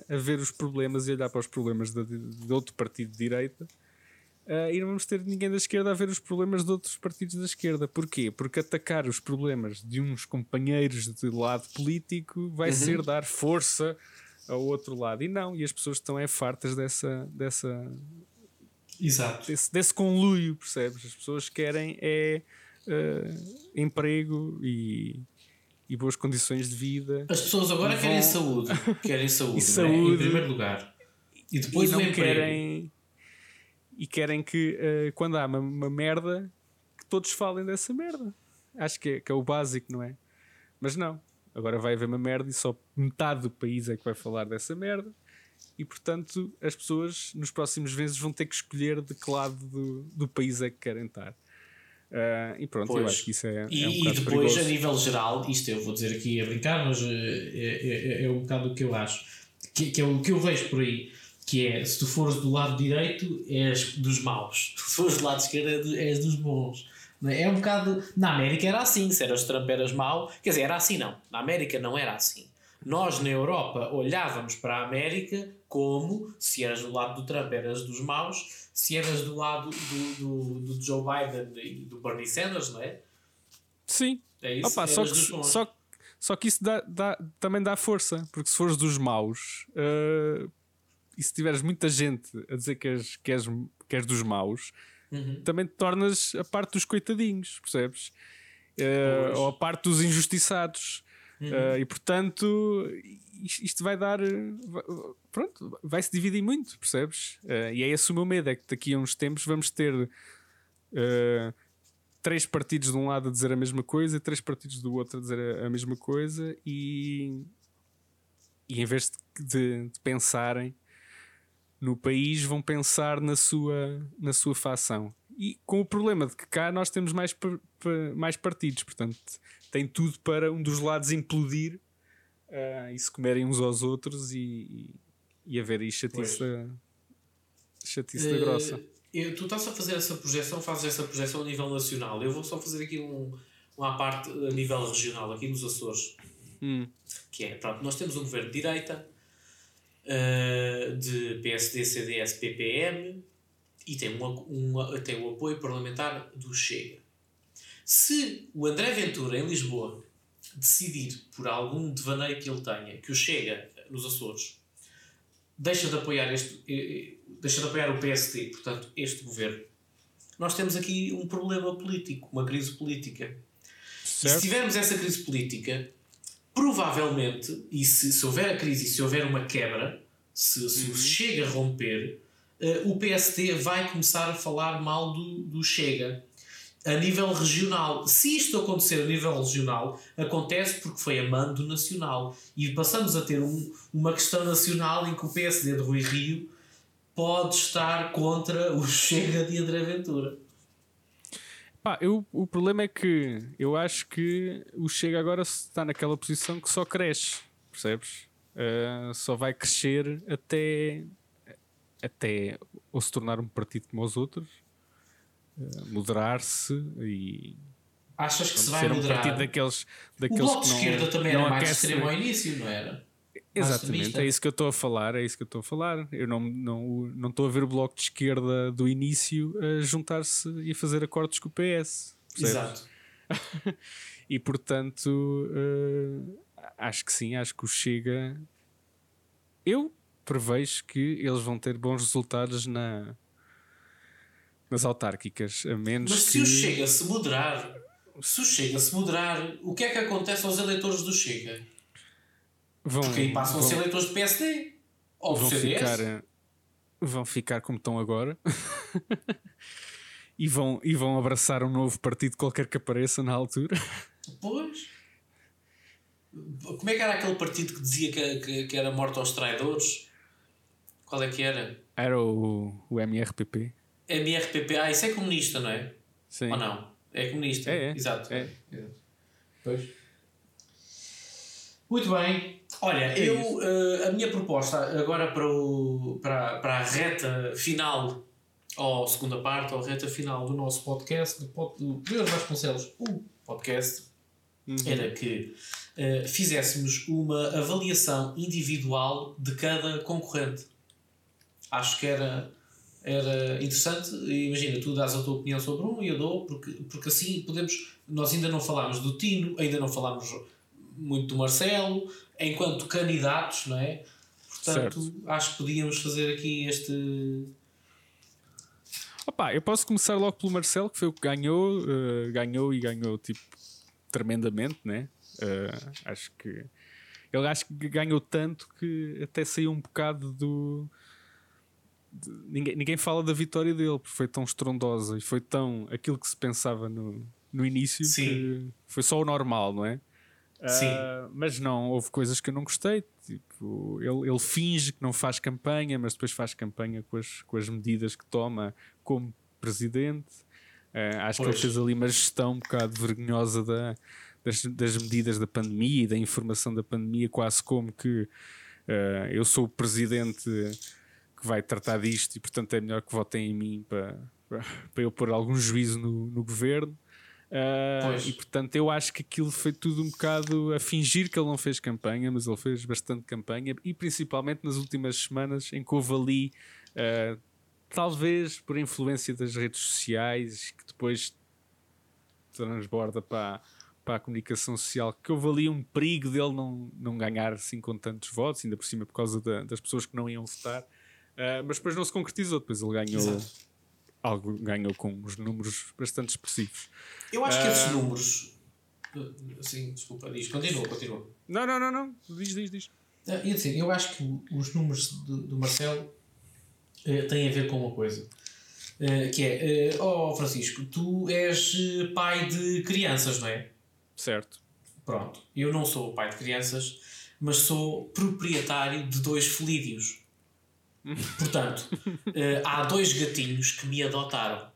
a, a ver os problemas e olhar para os problemas de, de outro partido de direita Uh, e não vamos ter ninguém da esquerda a ver os problemas de outros partidos da esquerda. Porquê? Porque atacar os problemas de uns companheiros de lado político vai uhum. ser dar força ao outro lado. E não, e as pessoas estão é fartas dessa. dessa Exato. Desse, desse conluio, percebes? As pessoas querem é uh, emprego e, e boas condições de vida. As pessoas agora vão... querem saúde. Querem saúde, saúde. É? em primeiro lugar. E depois e não o emprego. querem e querem que uh, quando há uma, uma, merda que todos falem dessa merda. Acho que é, que é o básico, não é? Mas não. Agora vai haver uma merda e só metade do país é que vai falar dessa merda. E portanto, as pessoas nos próximos meses vão ter que escolher de que lado do, do país é que querem estar. Uh, e pronto, pois. eu acho que isso é, e, é um E depois, perigoso. a nível geral, isto eu vou dizer aqui a brincar, mas uh, é, é, é, um bocado o que eu acho, que, que é o que eu vejo por aí que é se tu fores do lado direito és dos maus, se fores do lado esquerdo és dos bons. É? é um bocado. Na América era assim, se eras Trump eras mau, quer dizer, era assim não. Na América não era assim. Nós na Europa olhávamos para a América como se eras do lado do Trump eras dos maus, se eras do lado do, do, do Joe Biden e do Bernie Sanders, não é? Sim. É isso. Opa, só, que, só, só que isso dá, dá, também dá força, porque se fores dos maus, uh, e se tiveres muita gente a dizer que és, que és, que és dos maus, uhum. também te tornas a parte dos coitadinhos, percebes? Uh, ou a parte dos injustiçados. Uhum. Uh, e portanto, isto vai dar. Pronto, vai se dividir muito, percebes? Uh, e é esse o meu medo: é que daqui a uns tempos vamos ter três partidos de um lado a dizer a mesma coisa, três partidos do outro a dizer a, a mesma coisa, e, e em vez de, de, de pensarem no país vão pensar na sua, na sua facção. E com o problema de que cá nós temos mais, mais partidos, portanto, tem tudo para um dos lados implodir uh, e se comerem uns aos outros e, e, haver aí chatice, chatice uh, da grossa. Eu, tu estás a fazer essa projeção, fazes essa projeção a nível nacional. Eu vou só fazer aqui um, uma parte a nível regional, aqui nos Açores. Hum. Que é, pronto, nós temos um governo de direita uh, de PSD, CDS, PPM e tem, um, um, tem o apoio parlamentar do Chega. Se o André Ventura, em Lisboa, decidir, por algum devaneio que ele tenha, que o Chega nos Açores deixa de apoiar este eh, eh, deixa de apoiar o PSD, portanto, este governo, nós temos aqui um problema político, uma crise política. Certo. E se tivermos essa crise política, provavelmente, e se, se houver a crise e se houver uma quebra, se, se uhum. chega a romper, uh, o PSD vai começar a falar mal do, do Chega a nível regional. Se isto acontecer a nível regional, acontece porque foi a mando nacional. E passamos a ter um, uma questão nacional em que o PSD de Rui Rio pode estar contra o Chega de André Ventura. Pá, eu, o problema é que eu acho que o Chega agora está naquela posição que só cresce, percebes? Uh, só vai crescer até, até ou se tornar um partido como os outros, uh, moderar-se e. Achas que se vai ser moderar? um partido daqueles, daqueles o bloco de esquerda não, também era mais aquece... extremo ao início, não era? Exatamente, é isso que eu estou a falar, é isso que eu estou a falar. Eu não estou não, não a ver o bloco de esquerda do início a juntar-se e a fazer acordos com o PS. Percebes? Exato. e portanto, uh, acho que sim, acho que o Chega. Eu prevejo que eles vão ter bons resultados na, nas autárquicas, a menos Mas que... se o Chega se moderar, se o Chega se moderar, o que é que acontece aos eleitores do Chega? Vão, Porque aí passam vão, a ser eleitores do PSD ou do vão CDS. Ficar, vão ficar como estão agora e, vão, e vão abraçar um novo partido qualquer que apareça na altura. Pois. Como é que era aquele partido que dizia que, que, que era morto aos traidores? Qual é que era? Era o, o MRPP. MRPP, ah, isso é comunista, não é? Sim. Ou não? É comunista. É, é. Exato. É. é. Pois. Muito bem. Olha, é eu, uh, a minha proposta agora para, o, para, para a reta final, ou segunda parte, ou reta final do nosso podcast, do, do Pedro Vasconcelos, o podcast, uhum. era que uh, fizéssemos uma avaliação individual de cada concorrente. Acho que era, era interessante. Imagina, tu dás a tua opinião sobre um e eu dou, porque, porque assim podemos. Nós ainda não falámos do Tino, ainda não falámos muito do Marcelo, enquanto candidatos, não é? Portanto, certo. acho que podíamos fazer aqui este. Opa, eu posso começar logo pelo Marcelo, que foi o que ganhou, uh, ganhou e ganhou tipo tremendamente, né? Uh, acho que ele acho que ganhou tanto que até saiu um bocado do. De, ninguém, ninguém fala da vitória dele, porque foi tão estrondosa e foi tão aquilo que se pensava no, no início Sim. que foi só o normal, não é? Sim. Uh, mas não, houve coisas que eu não gostei. Tipo, ele, ele finge que não faz campanha, mas depois faz campanha com as, com as medidas que toma como presidente. Uh, acho pois. que ele fez ali uma gestão um bocado vergonhosa da, das, das medidas da pandemia e da informação da pandemia, quase como que uh, eu sou o presidente que vai tratar disto e, portanto, é melhor que votem em mim para, para, para eu pôr algum juízo no, no governo. Uh, e portanto eu acho que aquilo foi tudo um bocado a fingir que ele não fez campanha, mas ele fez bastante campanha e principalmente nas últimas semanas em que houve ali, uh, talvez por influência das redes sociais, que depois transborda para, para a comunicação social, que houve ali um perigo dele não, não ganhar assim com tantos votos, ainda por cima por causa da, das pessoas que não iam votar, uh, mas depois não se concretizou, depois ele ganhou. Exato algo ganhou com uns números bastante expressivos. Eu acho que esses ah, números. Sim, desculpa, diz, continua, continua. Não, não, não, não. Diz, diz, diz. Ia dizer, eu acho que os números do, do Marcelo uh, têm a ver com uma coisa. Uh, que é, uh, oh Francisco, tu és pai de crianças, não é? Certo. Pronto, eu não sou pai de crianças, mas sou proprietário de dois felídeos. Portanto, uh, há dois gatinhos que me adotaram.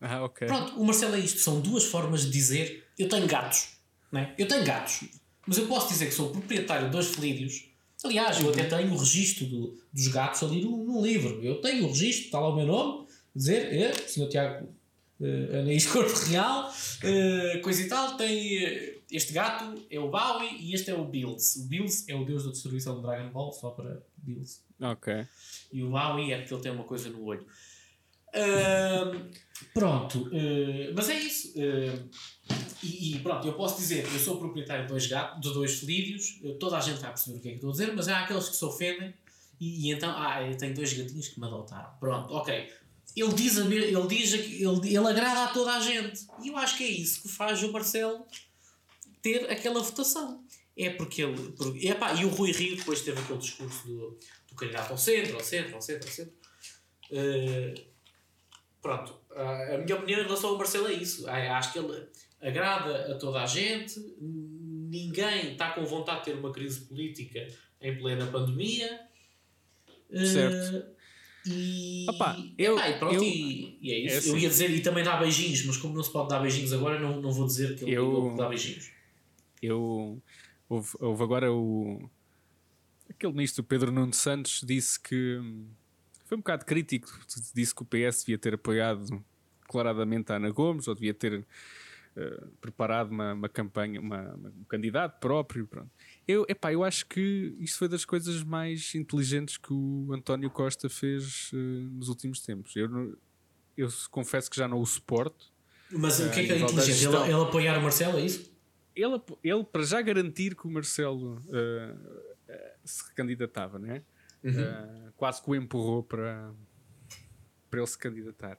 Ah, ok. Pronto, o Marcelo é isto. São duas formas de dizer eu tenho gatos. Né? Eu tenho gatos. Mas eu posso dizer que sou proprietário de dois felídeos. Aliás, eu até tenho o registro do, dos gatos ali no, no, livro. Eu tenho o registro, está lá o meu nome, dizer, é, Sr. Tiago uh, Anaís Corpo Real, uh, coisa e tal, tem. Este gato é o Bowie e este é o Bills. O Bills é o deus da destruição do Dragon Ball, só para Bills. Ok. E o Maui é porque ele tem uma coisa no olho. Uh, pronto, uh, mas é isso. Uh, e, e, pronto, eu posso dizer que eu sou proprietário de dois gatos, de dois felídeos, toda a gente vai perceber o que é que estou a dizer, mas há aqueles que se ofendem e, e então, ah, eu tenho dois gatinhos que me adotaram. Pronto, ok. Ele diz, a, ele diz ele, ele agrada a toda a gente. E eu acho que é isso que faz o Marcelo ter aquela votação. É porque ele. Porque, epá, e o Rui Rio depois teve aquele discurso do, do candidato ao centro, ao centro, ao centro, ao centro. Uh, pronto. Uh, a minha opinião em relação ao Marcelo é isso. Uh, acho que ele agrada a toda a gente, ninguém está com vontade de ter uma crise política em plena pandemia. Certo. E, Opa, eu, e pronto, eu, e, e, é isso. É assim. Eu ia dizer, e também dá beijinhos, mas como não se pode dar beijinhos agora, não, não vou dizer que ele eu, dá beijinhos. Eu. Houve, houve agora o aquele ministro Pedro Nuno Santos disse que foi um bocado crítico, disse que o PS devia ter apoiado declaradamente a Ana Gomes ou devia ter uh, preparado uma, uma campanha, uma, uma, um candidato próprio. Pronto. Eu, epá, eu acho que isto foi das coisas mais inteligentes que o António Costa fez uh, nos últimos tempos. Eu, eu confesso que já não o suporto. Mas o que é que é inteligente? Ele, ele, apoiar o Marcelo, é isso? Ele, ele, para já garantir que o Marcelo uh, se candidatava, né? Uhum. quase que o empurrou para, para ele se candidatar.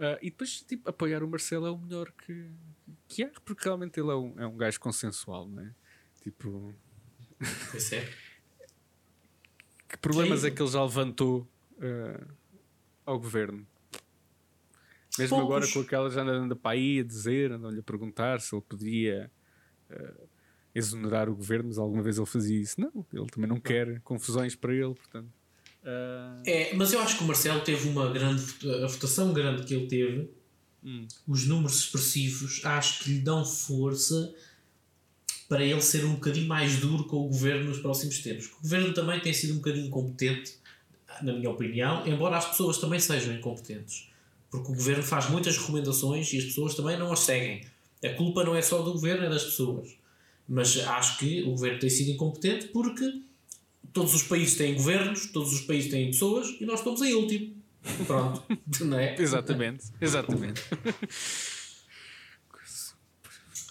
Uh, e depois, tipo, apoiar o Marcelo é o melhor que, que há, porque realmente ele é um, é um gajo consensual, não é? Tipo. Pois é. que problemas que é, é, que ele já levantou uh, ao governo? Mesmo Poucos. agora com aquela já anda para aí a dizer, andam-lhe a perguntar se ele podia uh, exonerar o governo, mas alguma vez ele fazia isso. Não, ele também não quer confusões para ele, portanto. Uh... É, mas eu acho que o Marcelo teve uma grande a votação grande que ele teve, hum. os números expressivos, acho que lhe dão força para ele ser um bocadinho mais duro com o governo nos próximos tempos. O governo também tem sido um bocadinho incompetente, na minha opinião, embora as pessoas também sejam incompetentes. Porque o governo faz muitas recomendações e as pessoas também não as seguem. A culpa não é só do governo, é das pessoas. Mas acho que o governo tem sido incompetente porque todos os países têm governos, todos os países têm pessoas e nós estamos em último. Pronto, não é? Exatamente, exatamente.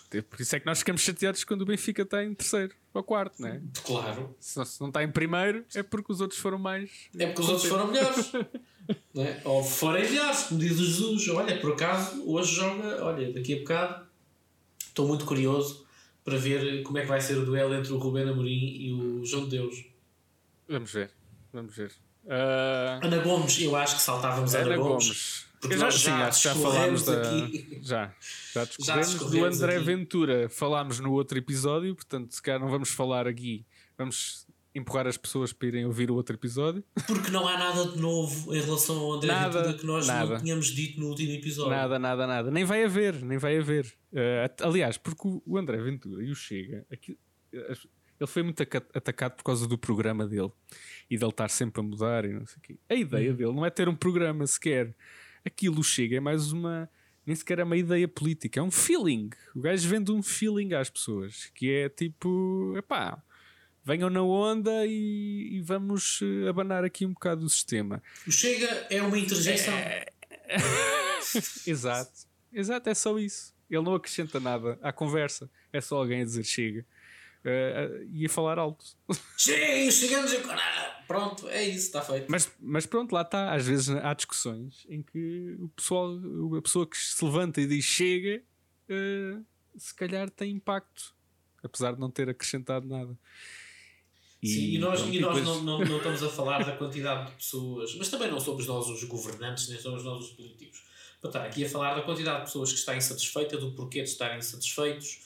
Por isso é que nós ficamos chateados quando o Benfica está em terceiro ou quarto, não é? Claro. Se não está em primeiro, é porque os outros foram mais. É porque os outros foram melhores. não é? Ou forem melhores, como diz o Jesus. Olha, por acaso, hoje joga. Olha, daqui a bocado estou muito curioso para ver como é que vai ser o duelo entre o Rubén Amorim e o João de Deus. Vamos ver, vamos ver. Uh... Ana Gomes, eu acho que saltávamos Ana, Ana Gomes. Gomes. Porque já, sim, já, já falámos da. Já, já discorremos do André aqui. Ventura. Falámos no outro episódio, portanto, se calhar não vamos falar aqui. Vamos empurrar as pessoas para irem ouvir o outro episódio. Porque não há nada de novo em relação ao André nada, Ventura que nós nada. não tínhamos dito no último episódio. Nada, nada, nada. Nem vai haver, nem vai haver. Uh, aliás, porque o André Ventura e o Chega, aqui, ele foi muito atacado por causa do programa dele e dele estar sempre a mudar e não sei o quê. A ideia uhum. dele não é ter um programa sequer. Aquilo chega, é mais uma. Nem sequer é uma ideia política, é um feeling. O gajo vende um feeling às pessoas que é tipo, epá, venham na onda e, e vamos eh, abanar aqui um bocado o sistema. O Chega é uma interjeição. É... Exato, exato, é só isso. Ele não acrescenta nada à conversa, é só alguém a dizer chega uh, ia falar alto. Chega, chegamos a. Pronto, é isso, está feito. Mas, mas pronto, lá está. Às vezes há discussões em que o pessoal, a pessoa que se levanta e diz chega, uh, se calhar tem impacto, apesar de não ter acrescentado nada. E, Sim, e nós, pronto, e nós depois... não, não, não estamos a falar da quantidade de pessoas, mas também não somos nós os governantes, nem somos nós os políticos. Para estar aqui a falar da quantidade de pessoas que estão insatisfeitas, do porquê de estarem insatisfeitos,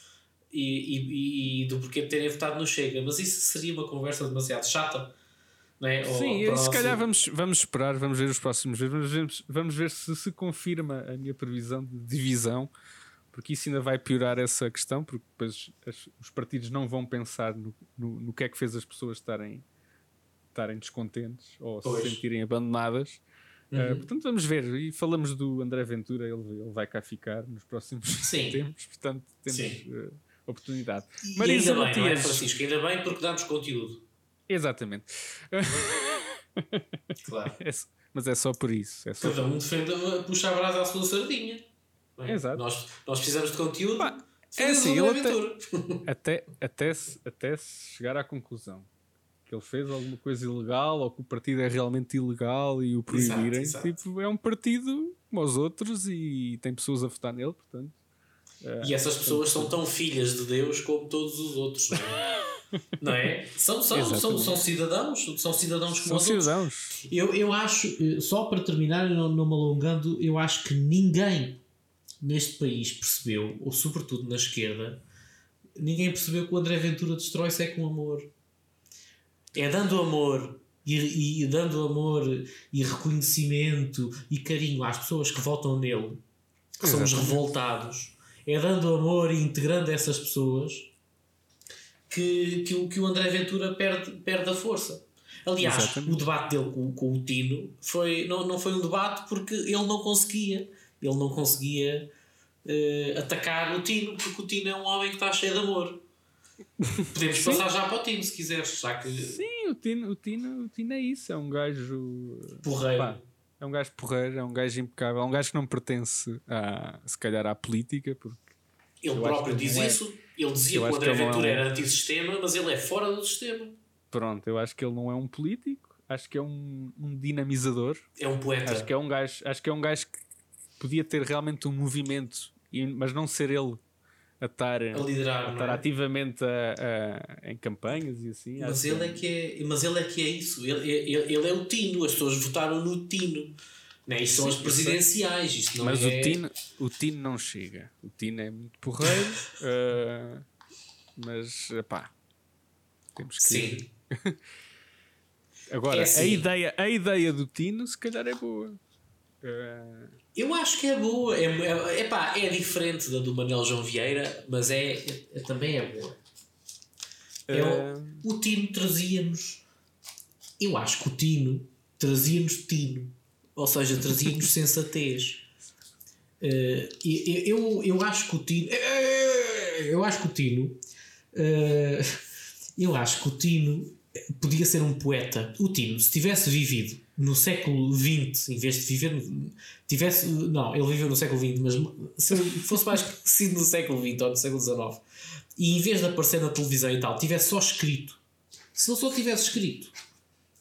e, e, e do porquê de terem votado no Chega, mas isso seria uma conversa demasiado chata. Não é? Sim, se calhar vamos, vamos esperar, vamos ver os próximos dias, vamos ver, vamos ver se se confirma a minha previsão de divisão, porque isso ainda vai piorar essa questão, porque depois as, os partidos não vão pensar no, no, no, que é que fez as pessoas estarem, estarem descontentes ou pois. se sentirem abandonadas. Uhum. Uh, portanto, vamos ver. E falamos do André Ventura, ele, ele vai cá ficar nos próximos Sim. tempos, portanto, temos. Uh, oportunidade. E Marisa ainda Matias. bem, não é, Francisco? Ainda bem porque damos conteúdo. Exatamente. Claro. É, mas é só por isso. É só Cada um defende puxa a brasa à sua sardinha. Exato. Nós, nós precisamos de conteúdo. Pá, é assim, ele até, até, até, se, até se chegar à conclusão que ele fez alguma coisa ilegal ou que o partido é realmente ilegal e o proibirem, exato, exato. Tipo, é um partido como os outros e tem pessoas a votar nele, portanto e essas pessoas são tão filhas de Deus como todos os outros, não é? não é? São, são, são, são, cidadãos, são cidadãos como são os cidadãos. outros. Eu, eu acho, eh, só para terminar, não, não me alongando, eu acho que ninguém neste país percebeu, ou sobretudo na esquerda, ninguém percebeu que o André Ventura destrói-se é com amor. É dando amor e, e, dando amor e reconhecimento e carinho às pessoas que votam nele, que Exatamente. somos revoltados é dando amor e integrando essas pessoas que, que, o, que o André Ventura perde, perde a força. Aliás, Exatamente. o debate dele com, com o Tino foi, não, não foi um debate porque ele não conseguia. Ele não conseguia uh, atacar o Tino, porque o Tino é um homem que está cheio de amor. Podemos Sim. passar já para o Tino se quiseres, já que. Sim, o Tino, o Tino, o Tino é isso, é um gajo. Porreiro. Pá, é um gajo porreiro, é um gajo impecável, é um gajo que não pertence a, se calhar à política, porque ele próprio diz é... isso, ele dizia que o André Ventura é um... era antissistema, mas ele é fora do sistema. Pronto, eu acho que ele não é um político, acho que é um, um dinamizador. É um poeta. Acho que é um gajo, acho que é um gajo que podia ter realmente um movimento, mas não ser ele a estar, a liderar, a estar é? ativamente a, a, em campanhas e assim. Mas ele, que... É que é, mas ele é que é isso. Ele, ele, ele é o Tino, as pessoas votaram no Tino. Né? Isto são as presidenciais. Isto não mas é... o, tino, o Tino não chega. O Tino é muito porreiro. uh, mas pá, temos que. Sim. Agora, é assim. a, ideia, a ideia do Tino se calhar é boa. Uh... Eu acho que é boa. É, é, epá, é diferente da do Manuel João Vieira, mas é, é também é boa. Uh... o Tino trazia-nos. Eu acho que o Tino trazia-nos Tino. Ou seja, trazia-nos sensatez. Uh, eu, eu, eu acho que o Tino. Eu acho que o Tino. Uh, eu acho que o Tino podia ser um poeta. O Tino, se tivesse vivido no século XX, em vez de viver. Tivesse, não, ele viveu no século XX, mas se fosse mais sido no século XX ou no século XIX, e em vez de aparecer na televisão e tal, tivesse só escrito. Se ele só tivesse escrito.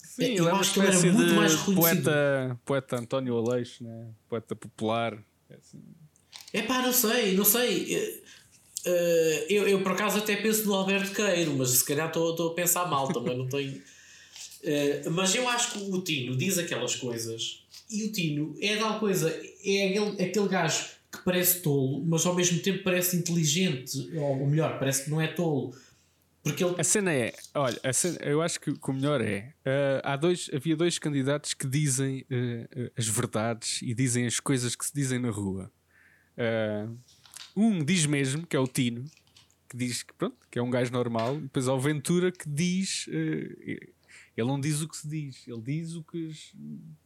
Sim, eu é acho que ele era muito mais reconhecido. Poeta, poeta António Aleixo, né? poeta popular. É assim. pá, não sei, não sei. Uh, eu, eu por acaso até penso no Alberto Queiro, mas se calhar estou a pensar mal também, não tenho. Uh, mas eu acho que o Tino diz aquelas coisas e o Tino é tal coisa, é aquele, aquele gajo que parece tolo, mas ao mesmo tempo parece inteligente, ou melhor, parece que não é tolo. Porque ele... A cena é, olha, cena, eu acho que, que, o melhor é. Uh, há dois, havia dois candidatos que dizem uh, as verdades e dizem as coisas que se dizem na rua. Uh, um diz mesmo, que é o Tino, que diz que, pronto, que é um gajo normal, e depois há o Ventura que diz. Ele não diz o que se diz, ele diz o que, os,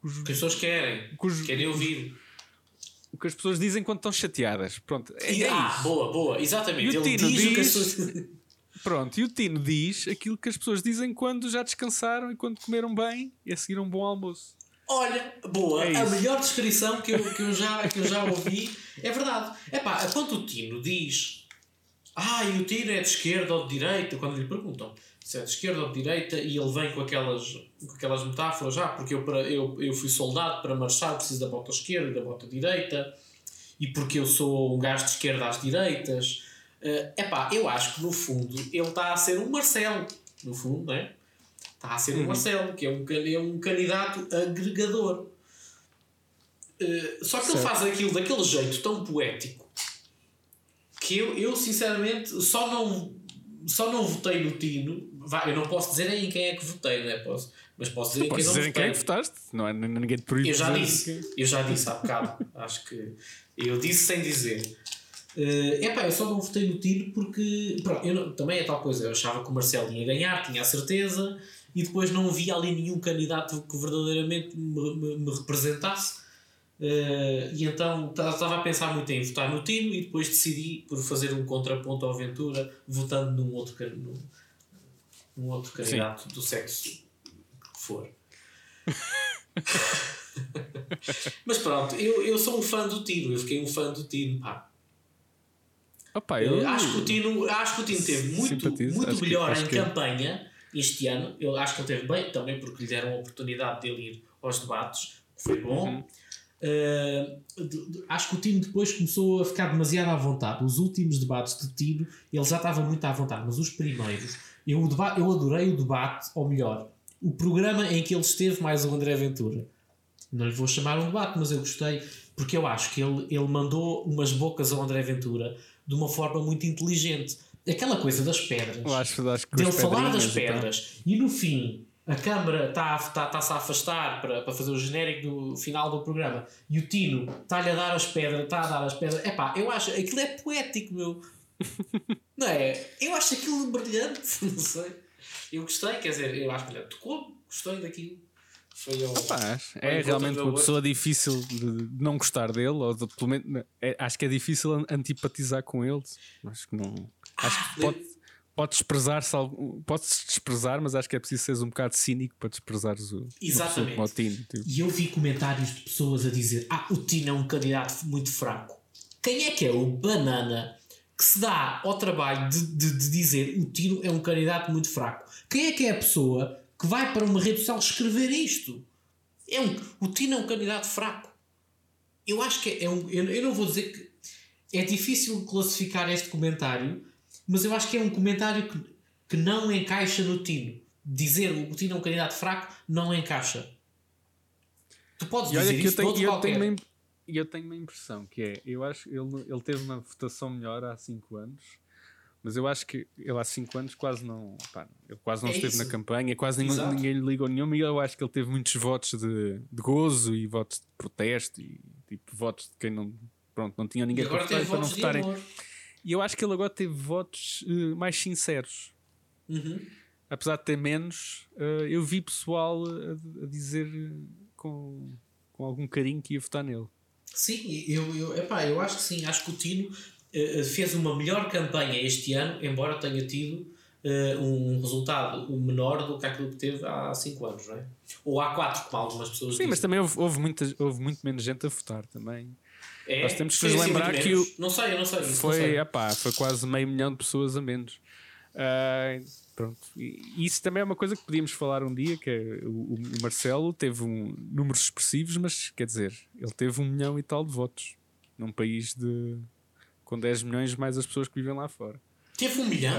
que as pessoas querem, os, querem ouvir. O que as pessoas dizem quando estão chateadas. Pronto, é, é ah, isso. boa, boa, exatamente. E o ele diz, diz pessoas... Pronto, e o Tino diz aquilo que as pessoas dizem quando já descansaram e quando comeram bem e a seguir um bom almoço. Olha, boa, é a melhor descrição que eu, que, eu já, que eu já ouvi é verdade. É pá, quando o Tino diz ah, e o Tino é de esquerda ou de direita, quando lhe perguntam se é de esquerda ou de direita, e ele vem com aquelas, com aquelas metáforas, ah, porque eu, para, eu, eu fui soldado para marchar, preciso da bota esquerda e da bota direita, e porque eu sou um gajo de esquerda às direitas. É uh, pá, eu acho que no fundo ele está a ser um Marcelo, no fundo, não é? Está a ser uhum. um Marcelo, que é um, é um candidato agregador. Uh, só que certo. ele faz aquilo daquele jeito tão poético que eu, eu sinceramente só não, só não votei no Tino. Vai, eu não posso dizer em quem é que votei, né? posso, mas posso dizer, em quem, dizer em quem é que votaste. Não é, ninguém te proíbe. Eu já disse, eu já disse há bocado. Acho que eu disse sem dizer. Uh, epá, eu só não votei no Tino porque pronto, não, também é tal coisa. Eu achava que o Marcelo ia ganhar, tinha a certeza e depois não via ali nenhum candidato que verdadeiramente me, me, me representasse. Uh, e então estava a pensar muito em votar no Tino e depois decidi por fazer um contraponto à aventura votando num outro, num, num outro candidato Sim. do sexo que for. Mas pronto, eu, eu sou um fã do Tino, eu fiquei um fã do Tino, pá. Opa, eu... Eh, acho, que o Tino, acho que o Tino teve muito, muito melhor que, em que... campanha este ano. Eu acho que ele teve bem também porque lhe deram a oportunidade de ele ir aos debates, que foi bom. Uhum. Uh, de, de, acho que o Tino depois começou a ficar demasiado à vontade. Os últimos debates de Tino, ele já estava muito à vontade, mas os primeiros, eu, eu adorei o debate, ou melhor, o programa em que ele esteve mais o André Ventura. Não lhe vou chamar um debate, mas eu gostei, porque eu acho que ele, ele mandou umas bocas ao André Ventura de uma forma muito inteligente aquela coisa das pedras, eu acho, acho dele falar das pedras e, e no fim a câmara está-se tá, tá a afastar para, para fazer o genérico do final do programa e o Tino está-lhe a dar as pedras, está a dar as pedras. É pá, eu acho aquilo é poético, meu. Não é? Eu acho aquilo brilhante, não sei. Eu gostei, quer dizer, eu acho brilhante. Tocou, gostei daquilo. Foi ao, Rapaz, é realmente uma pessoa difícil de não gostar dele, ou de, pelo menos, é- acho que é difícil an- antipatizar com ele. Acho que não. Acho Ah, que pode, pode desprezar-se, algo- pode-se desprezar, mas acho que é preciso seres um bocado cínico para desprezares o Exatamente. o Tino. tipo. E eu vi comentários de pessoas a dizer: Ah, o Tino é um candidato muito fraco. Quem é que é o banana que se dá ao trabalho de, de- de dizer o Tino é um candidato muito fraco? Quem é que é a pessoa que vai para uma rede social escrever isto? É um, o Tino é um candidato fraco. Eu acho que é um. Eu, eu não vou dizer que. É difícil classificar este comentário, mas eu acho que é um comentário que, que não encaixa no Tino. Dizer o Tino é um candidato fraco não encaixa. Tu podes E olha dizer que eu tenho, eu, tenho im- eu tenho uma impressão que é, eu acho que ele, ele teve uma votação melhor há 5 anos, mas eu acho que ele há 5 anos quase não, pá, ele quase não É esteve isso. na campanha, quase ninguém, ninguém lhe ligou nenhuma e eu acho que ele teve muitos votos de, de gozo e votos de protesto e tipo votos de quem não, pronto, não tinha E ninguém para votar e para não votarem. E eu acho que ele agora teve votos eh, mais sinceros. Uhum. Apesar de ter menos, eh, eu vi pessoal a, a dizer eh, com, com algum carinho que ia votar nele. Sim, eu, eu, epá, eu acho que sim. Acho que o Tino eh, fez uma melhor campanha este ano, embora tenha tido eh, um resultado menor do que aquilo que teve há 5 anos, não é? Ou há 4, como algumas pessoas Sim, mas dizem. também houve, houve, muita, houve muito menos gente a votar também. É, nós temos que foi nos lembrar que o- Não sei, eu não sei. isso não Foi, sei. epá, foi quase meio milhão de pessoas a menos. Ah, pronto. E isso também é uma coisa que podíamos falar um dia, que é o, o Marcelo teve um, números expressivos, mas quer dizer, ele teve um milhão e tal de votos num país de com 10 milhões mais as pessoas que vivem lá fora. Teve um milhão.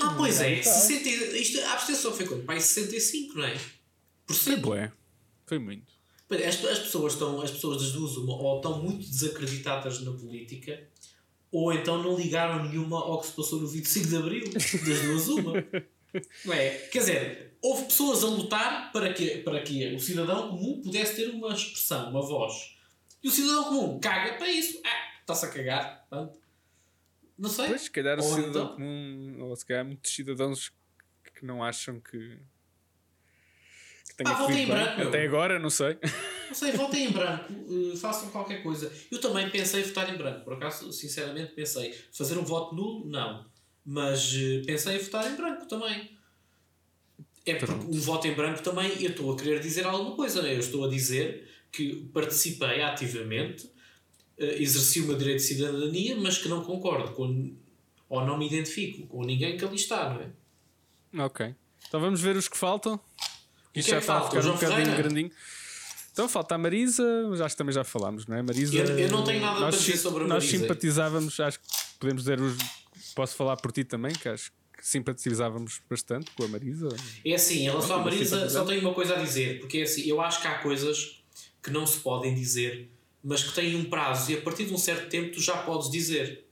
ah, pois é. Tá. 60, e- isto, a abstenção foi quanto? Mais 65, não é? Por Foi cento. bué. Foi muito. As, as pessoas estão, as pessoas das duas, uma, ou estão muito desacreditadas na política, ou então não ligaram nenhuma ao que se passou no 25 de Abril. Das duas, uma. Não é? Quer dizer, houve pessoas a lutar para que, para que o cidadão comum pudesse ter uma expressão, uma voz. E o cidadão comum caga para isso. Ah, está-se a cagar. Pronto. Não sei. Pois, se calhar o Ou cidadão então- comum, ou se calhar muitos cidadãos que não acham que. Que tenha Ah, em branco, meu. Até agora, não sei. Não sei, votem em branco, eh, façam qualquer coisa. Eu também pensei em votar em branco, por acaso, sinceramente pensei. Fazer um voto nulo, não. Mas eh, pensei em votar em branco também. É porque Pronto. um voto em branco também, eu estou a querer dizer alguma coisa, né? eu estou a dizer que participei ativamente, eh, exerci o meu direito de cidadania, mas que não concordo com, ou não me identifico com ninguém que ali está, não é? Ok. Então vamos ver os que faltam. Isto é já que está a ficar um bocadinho grandinho. Então falta a Marisa, mas acho que também já falámos, não é? Marisa. Eu- eu não tenho nada nós para dizer sobre a Nós Marisa. simpatizávamos, acho que podemos dizer os. Posso falar por ti também, que acho que simpatizávamos bastante com a Marisa. É assim, em relação à Marisa, só tenho uma coisa a dizer, porque é assim, eu acho que há coisas que não se podem dizer, mas que têm um prazo e a partir de um certo tempo tu já podes dizer.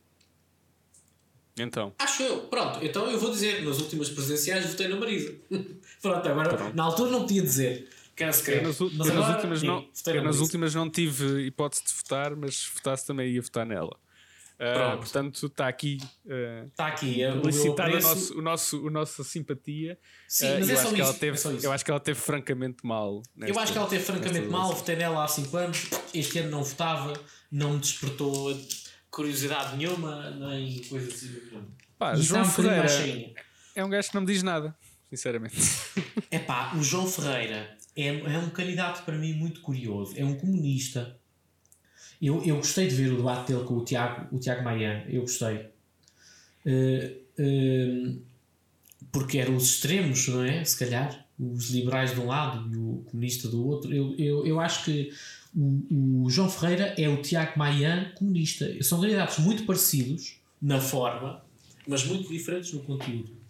Então, Acho eu. Pronto, então eu vou dizer, nas últimas presidenciais votei na Marisa. Pronto, agora Pronto. na altura não podia dizer. Eu crer. nas, Mas eu últimas, sim, não, eu na nas últimas não tive hipótese de votar, mas se votasse também ia votar nela. Ah, Pronto. portanto, está aqui ah, Está aqui, é, o meu licitar o nosso, o nosso, o nossa simpatia. Sim, Ah, mas eu, é acho só que ela isso, teve, é só isso. eu acho que ela teve francamente mal. Eu nesta- acho que ela teve francamente mal, votei nela há 5 anos, este ano não votava, não me despertou curiosidade nenhuma, nem coisa assim. Pá, João um mais Ferreira é um gajo que não me diz nada, sinceramente. É pá, o João Ferreira é, é um candidato para mim muito curioso. É um comunista. Eu, eu gostei de ver o debate dele com o Tiago, o Tiago Maia. Eu gostei. Eh, porque eram os extremos, não é? Se calhar. Os liberais de um lado e o comunista do outro. Eu, eu, eu acho que o, o João Ferreira é o Tiago Maia comunista. São candidatos muito parecidos na forma, mas muito diferentes no conteúdo.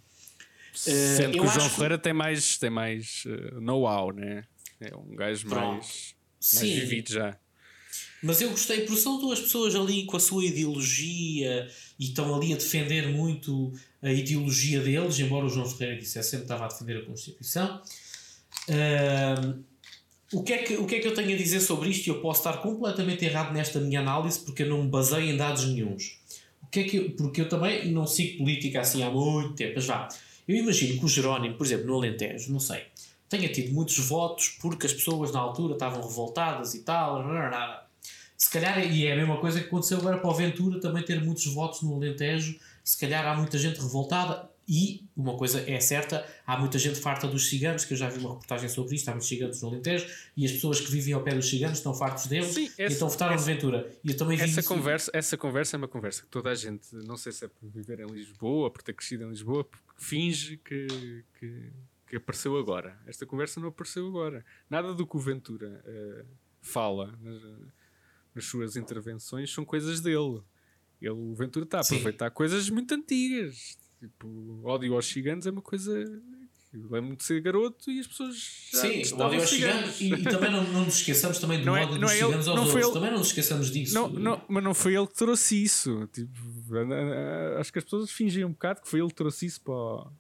Sendo que eu o João que- Ferreira tem mais, tem mais eh, know-how, né? É um gajo Pronto. mais, mais Sim. vivido já. Mas eu gostei, porque são duas pessoas ali com a sua ideologia e estão ali a defender muito a ideologia deles, embora o João Ferreira dissesse sempre que estava a defender a Constituição. Ahm, o, que é que, o que é que eu tenho a dizer sobre isto? Eu posso estar completamente errado nesta minha análise porque eu não me baseio em dados nenhuns. O que é que eu- porque eu também não sigo política assim há muito tempo. Mas vá, eu imagino que o Jerónimo, por exemplo, no Alentejo, não sei, tenha tido muitos votos porque as pessoas na altura estavam revoltadas e tal. Se calhar, e é a mesma coisa que aconteceu agora para o Ventura também ter muitos votos no Alentejo. Se calhar há muita gente revoltada e uma coisa é certa, há muita gente farta dos ciganos, que eu já vi uma reportagem sobre isto, há muitos ciganos no Alentejo, e as pessoas que vivem ao pé dos ciganos estão fartos deles Sim, essa, e então votaram essa, no Ventura. E eu também vi essa, conversa, essa conversa é uma conversa que toda a gente, não sei se é por viver em Lisboa, por ter crescido em Lisboa, finge que, que, que, apareceu agora. Esta conversa não apareceu agora. Nada do que o Ventura uh, fala nas, nas suas intervenções são coisas dele. Ele, o Ventura está a aproveitar Sim. coisas muito antigas Tipo, ódio aos ciganos é uma coisa. Eu lembro de ser garoto e as pessoas. Sim, ódio aos ciganos. E, e, também não, não nos esqueçamos também do não é, ódio não dos é ciganos ele, aos outros. Ele, também não nos esqueçamos disso. Não, não, mas não foi ele que trouxe isso. Tipo, acho que as pessoas fingiam um bocado que foi ele que trouxe isso para o,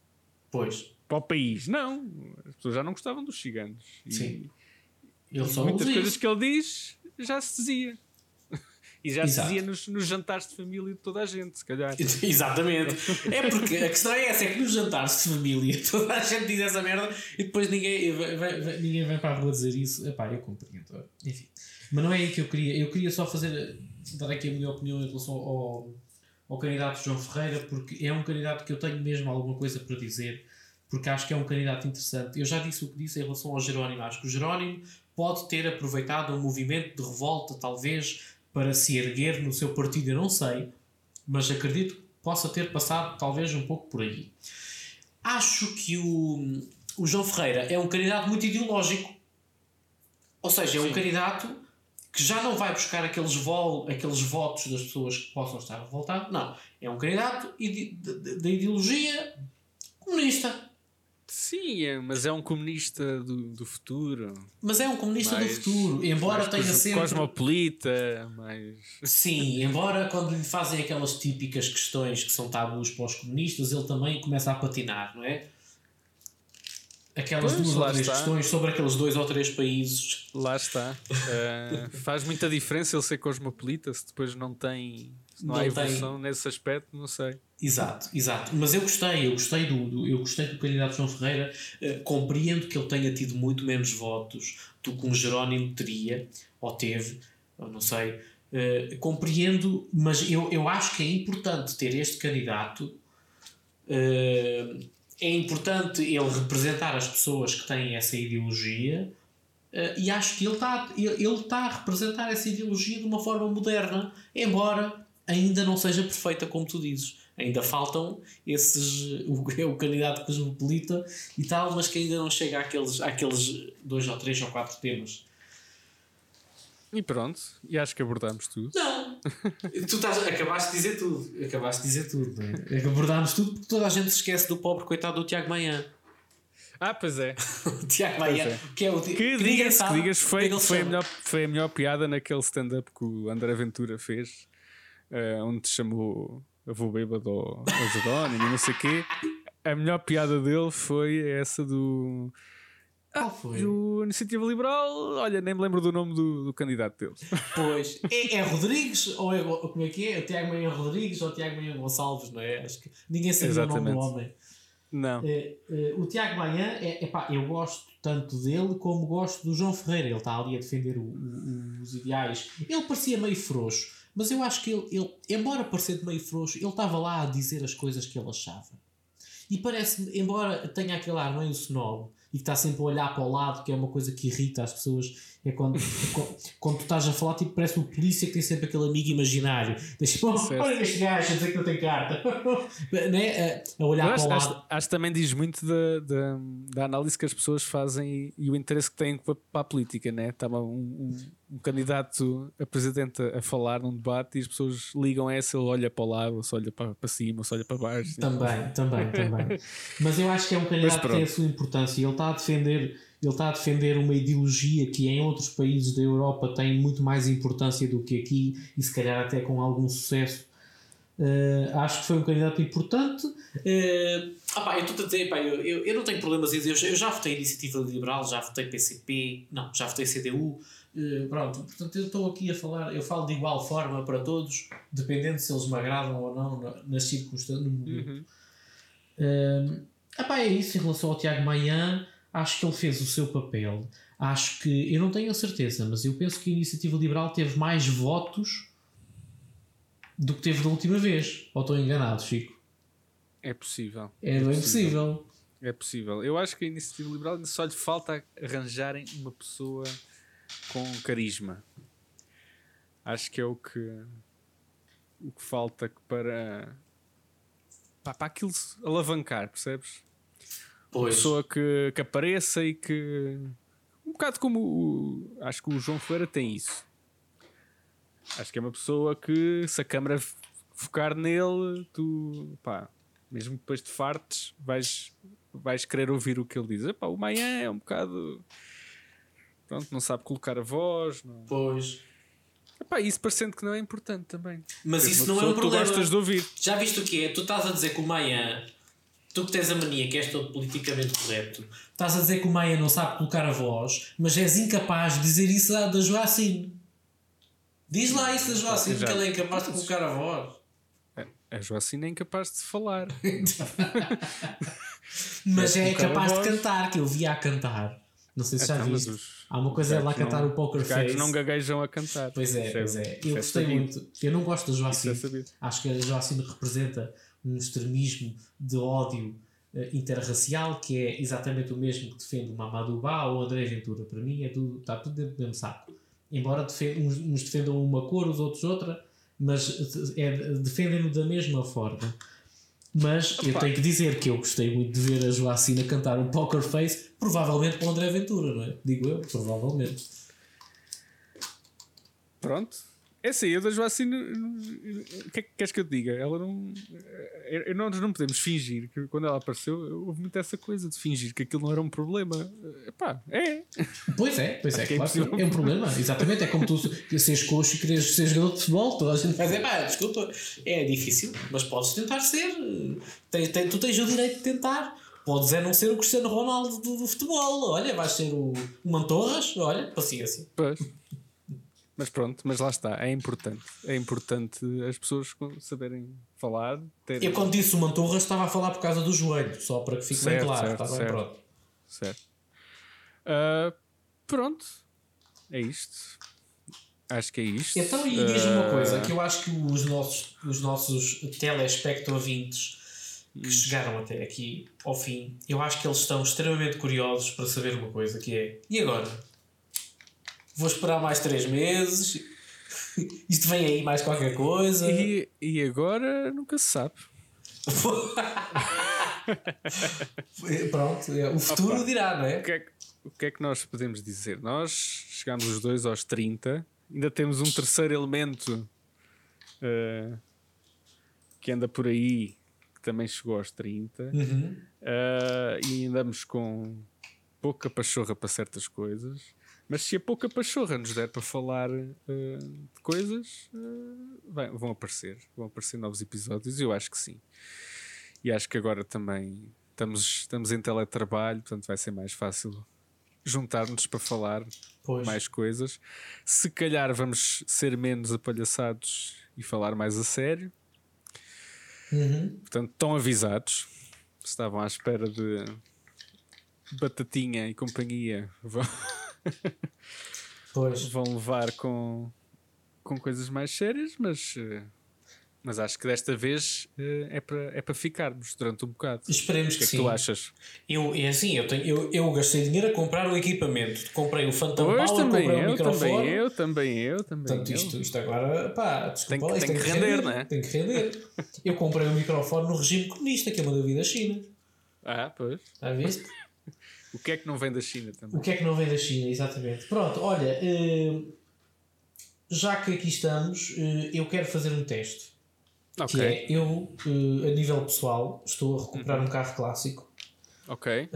pois. para o país. Não, as pessoas já não gostavam dos ciganos. E, Sim. Ele só muitas coisas que ele diz já se dizia. E já Exato. se dizia nos, nos, jantares de família de toda a gente, se calhar. Exatamente. É porque a questão é essa: é que nos jantares de família toda a gente diz essa merda e depois ninguém vai, vai ninguém vai para a rua dizer isso. Epá, eu compreendo. Enfim. Mas não é aí que eu queria. Eu queria só fazer, dar aqui a minha opinião em relação ao, ao candidato João Ferreira, porque é um candidato que eu tenho mesmo alguma coisa para dizer, porque acho que é um candidato interessante. Eu já disse o que disse em relação ao Jerónimo. Acho que o Jerónimo pode ter aproveitado um movimento de revolta, talvez para se erguer no seu partido, eu não sei, mas acredito que possa ter passado talvez um pouco por aí. Acho que o, o João Ferreira é um candidato muito ideológico. Ou seja, é um Sim. candidato que já não vai buscar aqueles, vol, aqueles votos das pessoas que possam estar revoltadas. Não. É um candidato da ideologia comunista. Sim, é, mas é um comunista do, do futuro. Mas é um comunista mais, do futuro, embora tenha sempre. Cosmopolita, mas. Sim, embora quando lhe fazem aquelas típicas questões que são tabus para os comunistas, ele também começa a patinar, não é? Aquelas pois, duas ou três está. questões sobre aqueles dois ou três países. Lá está. Uh, faz muita diferença ele ser cosmopolita se depois não tem. Se não, não há evolução tem... nesse aspecto, não sei. Exato, exato. Mas eu gostei, eu gostei do, do eu gostei do candidato João Ferreira. Uh, compreendo que ele tenha tido muito menos votos do que um Jerónimo teria, ou teve, ou não sei. Uh, compreendo, mas eu, eu acho que é importante ter este candidato. Uh, é importante ele representar as pessoas que têm essa ideologia. E acho que ele está ele, ele tá a representar essa ideologia de uma forma moderna, embora ainda não seja perfeita, como tu dizes. Ainda faltam esses. O, é o candidato cosmopolita e tal, mas que ainda não chega àqueles, àqueles dois ou três ou quatro temas. E pronto, e acho que abordamos tudo. Não! tu estás, acabaste de dizer tudo. Acabaste de dizer tudo. É? Abordámos tudo porque toda a gente se esquece do pobre coitado do Tiago Manhã. Ah, pois é. Tiago Manhã, é. que é o que, que, digas, que digas foi, foi, a melhor, foi a melhor piada naquele stand-up que o André Ventura fez, uh, onde te chamou avô bêbado ao, ao Jerónimo e não sei o quê. A melhor piada dele foi essa do. Qual foi? Do Iniciativa Liberal, olha, nem me lembro do nome do, do candidato dele. Pois, é, é, Rodrigues ou é como é que é? O Tiago Meia Rodrigues ou o Tiago Meia Gonçalves, não é? Acho que ninguém sabe o nome do homem. Não. É, é, o Tiago Manhã, é, epá, eu gosto tanto dele como gosto do João Ferreira. Ele está ali a defender o, o, os ideais. Ele parecia meio frouxo. Mas eu acho que ele, ele embora parecendo meio frouxo, ele estava lá a dizer as coisas que ele achava. E parece-me, embora tenha aquele ar meio snob e que está sempre a olhar para o lado, que é uma coisa que irrita as pessoas é quando, quando tu estás a falar, tipo, parece o polícia que tem sempre aquele amigo imaginário. Deixa, oh, olha este gajo a dizer que não tem carta. né? a, olhar acho, para o lado. Acho, acho também diz muito da, da, da, análise que as pessoas fazem e, e o interesse que têm para, para a política. Né? Estava um, um, um, candidato a presidente a falar num debate e as pessoas ligam a essa, ele olha para o lado, ou se olha para, para cima, ou se olha para baixo. Também, também, também. Mas eu acho que é um candidato que tem a sua importância e ele está a defender ele está a defender uma ideologia que em outros países da Europa tem muito mais importância do que aqui e se calhar até com algum sucesso. Uh, acho que foi um candidato importante. Uh, opa, eu estou a dizer, pá, eu, eu, eu, não tenho problemas em dizer, eu já votei Iniciativa Liberal, já votei PCP, não, já votei CDU. Uh, pronto, portanto, eu estou aqui a falar, eu falo de igual forma para todos, dependendo se eles me agradam ou não nas circunstâncias. Uhum. Uh, epá, é isso em relação ao Tiago Maia acho que ele fez o seu papel. Acho que, eu não tenho a certeza, mas eu penso que a Iniciativa Liberal teve mais votos do que teve da última vez. Ou estou enganado, Chico? É possível. É, bem possível. É possível. Eu acho que a Iniciativa Liberal só lhe falta arranjarem uma pessoa com carisma. Acho que é o que, o que falta para, para, para aquilo alavancar, percebes? Uma Pois. pessoa que, que apareça e que. Um bocado como o, acho que o João Ferreira tem isso. Acho que é uma pessoa que, se a câmara focar nele, tu, pá, mesmo depois de fartes, vais, vais querer ouvir o que ele diz. Epá, o Maia é um bocado. Pronto, não sabe colocar a voz. Não... Pois. Epá, isso parecendo que não é importante também. Mas Tens isso uma não é um problema. Tu gostas de ouvir. Já viste o que é? Tu estás a dizer que o Maia, tu que tens a mania que és todo politicamente correto, Estás a dizer que o Maia não sabe colocar a voz, mas és incapaz de dizer isso da Joacine. diz lá isso da Joacine que ele é incapaz de colocar a voz. A Joacina é incapaz de falar. Mas é capaz de cantar, que eu via a cantar. Não sei se já Então, os- Há uma coisa é os lá cantar não- o Poker Os Face. não gaguejam a cantar. Pois é, Isso pois é. Eu gostei sabido. muito. Eu não gosto da é Joacine. Acho que a Joacine representa um extremismo de ódio eh, interracial que é exatamente o mesmo que defende o Mamadou Ba ou o André Ventura. Para mim é tudo, está tudo dentro do mesmo saco. Embora defe- uns, uns defendam uma cor, os outros outra, mas é, defendem-no da mesma forma. Mas eu Opa. tenho que dizer que eu gostei muito de ver a Joacina cantar o Poker Face, provavelmente com o André Ventura, não é? Digo eu, provavelmente. Pronto. É assim, eu da Joacine. O que é que queres que eu te diga? Ela não. eu- eu- Nós não podemos fingir que quando ela apareceu, houve muito essa coisa de fingir que aquilo não era um problema. Epá, é. Pois é, pois é, é claro impossível. é um problema. Exatamente, é como tu seres coxo e queres ser jogador de futebol, toda a gente faz. é pá, desculpa, é difícil, mas podes tentar ser. Tem, tem- tu tens o direito de tentar. Podes é não ser o Cristiano Ronaldo do, do futebol. Olha, vais ser o, o Mantorras. Olha, paciência. Pois. Mas pronto, mas lá está, é importante. É importante as pessoas saberem falar. Terem... Eu quando disse o Mantorras estava a falar por causa do joelho, só para que fique bem Certo, claro. certo, está bem, certo. pronto. Certo. Ah, pronto, é isto. Acho que é isto. Então, e diz uma Ah, coisa, que eu acho que os nossos, os nossos telespectovintes que chegaram até aqui ao fim, eu acho que eles estão extremamente curiosos para saber uma coisa, que é, e agora? Vou esperar mais três meses? Isto vem aí mais qualquer coisa? E, e agora nunca se sabe. Pronto, é, o futuro Opa. dirá, não O é? que, é que, o que é que nós podemos dizer? Nós chegamos os dois aos 30, ainda temos um terceiro elemento ah, que anda por aí, que também chegou aos 30, Uhum. ah, e andamos com pouca pachorra para certas coisas. Mas se a pouca pachorra nos der para falar ah, de coisas, ah, bem, vão aparecer. Vão aparecer novos episódios, eu acho que sim. E acho que agora também estamos, estamos em teletrabalho, portanto vai ser mais fácil juntar-nos para falar Pois. mais coisas. Se calhar vamos ser menos apalhaçados e falar mais a sério. Uhum. Portanto, estão avisados. Estavam à espera de batatinha e companhia, vão, Pois. vão levar com, com coisas mais sérias, mas, eh, mas acho que desta vez eh, é para é para ficarmos durante um bocado. O Esperemos que que, é que sim. tu achas? Eu, é assim, eu, tenho, eu, eu gastei dinheiro a comprar o equipamento. Comprei o Phantom Pois Power, também comprei o eu, microfone. também eu, também eu, também Portanto, eu. isto, isto agora, pá, desculpa Tem que- isto tem que render, não é? Tem que render. Eu comprei o microfone no regime comunista, que é uma dúvida da China. Ah, pois. Já viste? O que é que não vem da China também? O que é que não vem da China, exatamente. Pronto, olha, eh, já que aqui estamos, eh, eu quero fazer um teste. Ok, Que é, eu, eh, a nível pessoal, estou a recuperar um carro clássico. ok.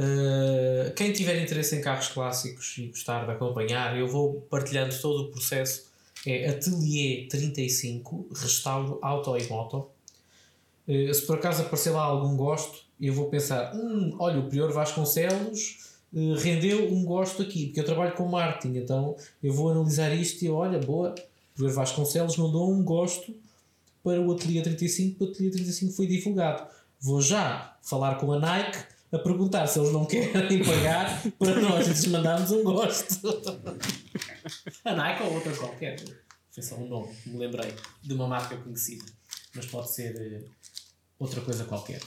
Quem tiver interesse em carros clássicos e gostar de acompanhar, eu vou partilhando todo o processo. É Atelier 35, restauro auto e moto. Uh, se por acaso aparecer lá algum gosto, eu vou pensar: hum, olha, o Prior Vasconcelos uh, rendeu um gosto aqui, porque eu trabalho com marketing, então eu vou analisar isto e olha, boa, o Prior Vasconcelos mandou um gosto para o Atelier 35, porque o Atelier 35 foi divulgado. Vou já falar com a Nike a a perguntar se eles não querem pagar para nós lhes mandarmos um gosto. a Nike ou outra qualquer. Foi só um nome, me lembrei de uma marca conhecida. Mas pode ser eh, outra coisa qualquer.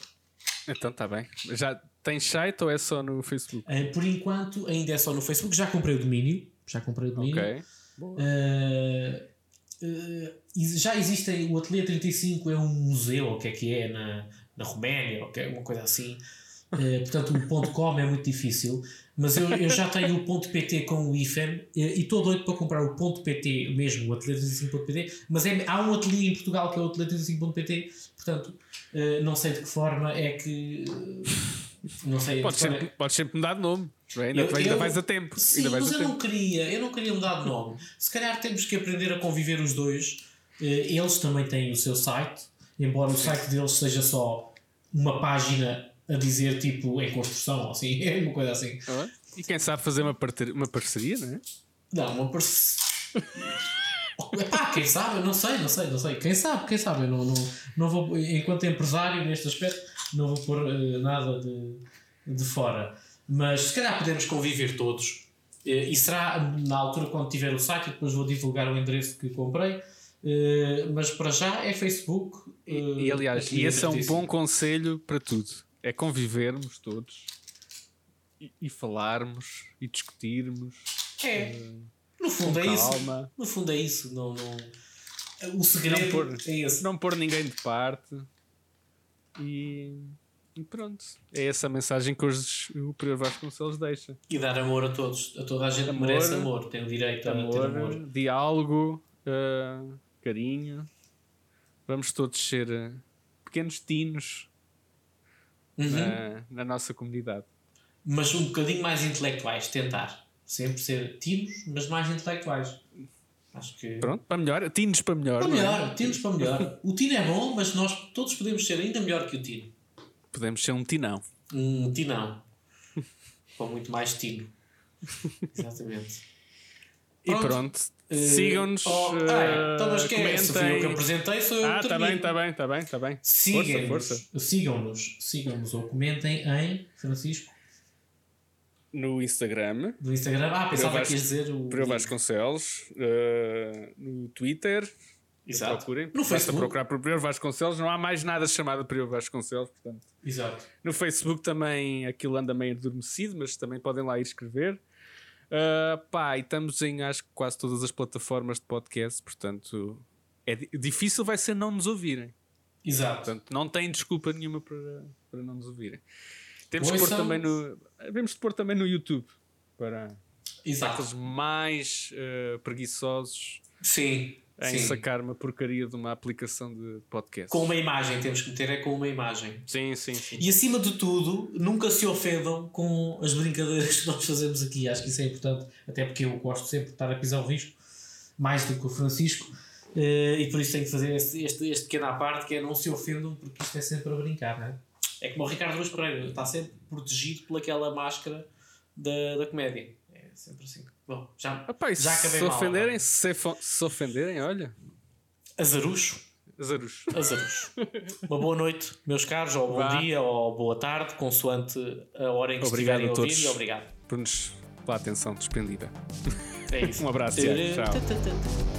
Então está bem. Já tem site ou é só no Facebook? Eh, por enquanto, ainda é só no Facebook. Já comprei o domínio. Já comprei o domínio. Ok. Eh, eh, já existem. O Ateliê 35 é um museu, ou o que é que é, na, na Roménia, ou que é uma coisa assim. Portanto, o ponto .com é muito difícil. Mas eu, eu já tenho o ponto .pt com o IFEM e estou doido para comprar o ponto .pt mesmo, o Ateliê 35.pt. Mas é, há um ateliê em Portugal que é o Ateliê 35.pt. Portanto, eh, não sei de que forma é que. eh, Não sei. Podes forma é- sempre, podes sempre mudar de nome. Ainda, Eu- ainda eu- vais a tempo. Sim, ainda mas eu tempo. não queria, eu não queria mudar de nome. Se calhar temos que aprender a conviver os dois. Eh, Eles também têm o seu site, embora o site deles seja só uma página a dizer tipo em construção, ou assim, é uma coisa assim. Ah, E quem sabe fazer uma, parter- uma parceria, não é? Não, uma parceria. Epá, quem sabe? Eu não sei, não sei, não sei. Quem sabe, quem sabe? Eu não, não, não vou, enquanto empresário neste aspecto, não vou pôr eh, nada de, de fora. Mas se calhar podemos conviver todos. Eh, e será na altura quando tiver o site, depois vou divulgar o endereço que comprei. Eh, mas para já é Facebook. E, e, aliás, e esse é um bom conselho para tudo. É convivermos todos e, e falarmos e discutirmos. É. No fundo é com isso. calma. No fundo é isso. Não, não... O segredo Não pôr- é esse. Não pôr ninguém de parte. E, e pronto. É essa a mensagem que hoje o Prior Vasconcelos deixa. E dar amor a todos. A toda a gente Amor, merece amor. Tem o direito a ter Amor, amor. diálogo, ah, carinho. Vamos todos ser ah, pequenos tinos Uhum. na, na nossa comunidade. Mas um bocadinho mais intelectuais. Tentar. Sempre ser tinos, mas mais intelectuais. Acho que. Pronto, para melhor. Tinos para melhor. Para é? melhor. Tinos para melhor. O tino é bom, mas nós todos podemos ser ainda melhor que o tino. Podemos ser um tinão. Um tinão. Com muito mais tino. Exatamente. E Pronto. Eh, Sigam-nos. oh, eh, ai, então, mas quem é? Se fui eu que apresentei, sou eu Ah, está bem, está bem, está bem, está bem. Sigam-nos, sigam-nos, sigam-nos ou comentem em Francisco No Instagram, do Instagram. Ah, pensava que ias dizer o. Prior Vasconcelos. eh, no Twitter. Exato. Procurem. No Basta procurar por Prior Vasconcelos. Não há mais nada chamado Prior Vasconcelos. Portanto. Exato. No Facebook também aquilo anda meio adormecido, mas também podem lá ir escrever. Uh, pá, e estamos em acho que quase todas as plataformas de podcast, portanto é di- difícil vai ser não nos ouvirem. Exato. Portanto, não tem desculpa nenhuma para, para não nos ouvirem. Temos que pôr também no. Devemos pôr também no YouTube para Exato. aqueles mais uh, preguiçosos Sim. Em sim. sacar uma porcaria de uma aplicação de podcast. Com uma imagem, temos que meter é com uma imagem. Sim, sim, sim. E acima de tudo, nunca se ofendam com as brincadeiras que nós fazemos aqui. Acho que isso é importante, até porque eu gosto sempre de estar a pisar o risco, mais do que o Francisco. Eh, e por isso tenho que fazer este, este, este pequeno à parte que é não se ofendam, porque isto é sempre a brincar, não é? É como o Ricardo Luís Pereira, está sempre protegido pelaquela máscara da, da comédia. É sempre assim. Bom, já, já acabei se mal, ofenderem, agora. se, se ofenderem, olha, Azarucho. Zarus. Azarucho. Uma boa noite, meus caros, ou bom Vá. dia, ou boa tarde, consoante a hora em que Obrigado estiverem a a ouvir. todos. E obrigado. por nos pela atenção despendida. É isso. Um abraço. Tchau.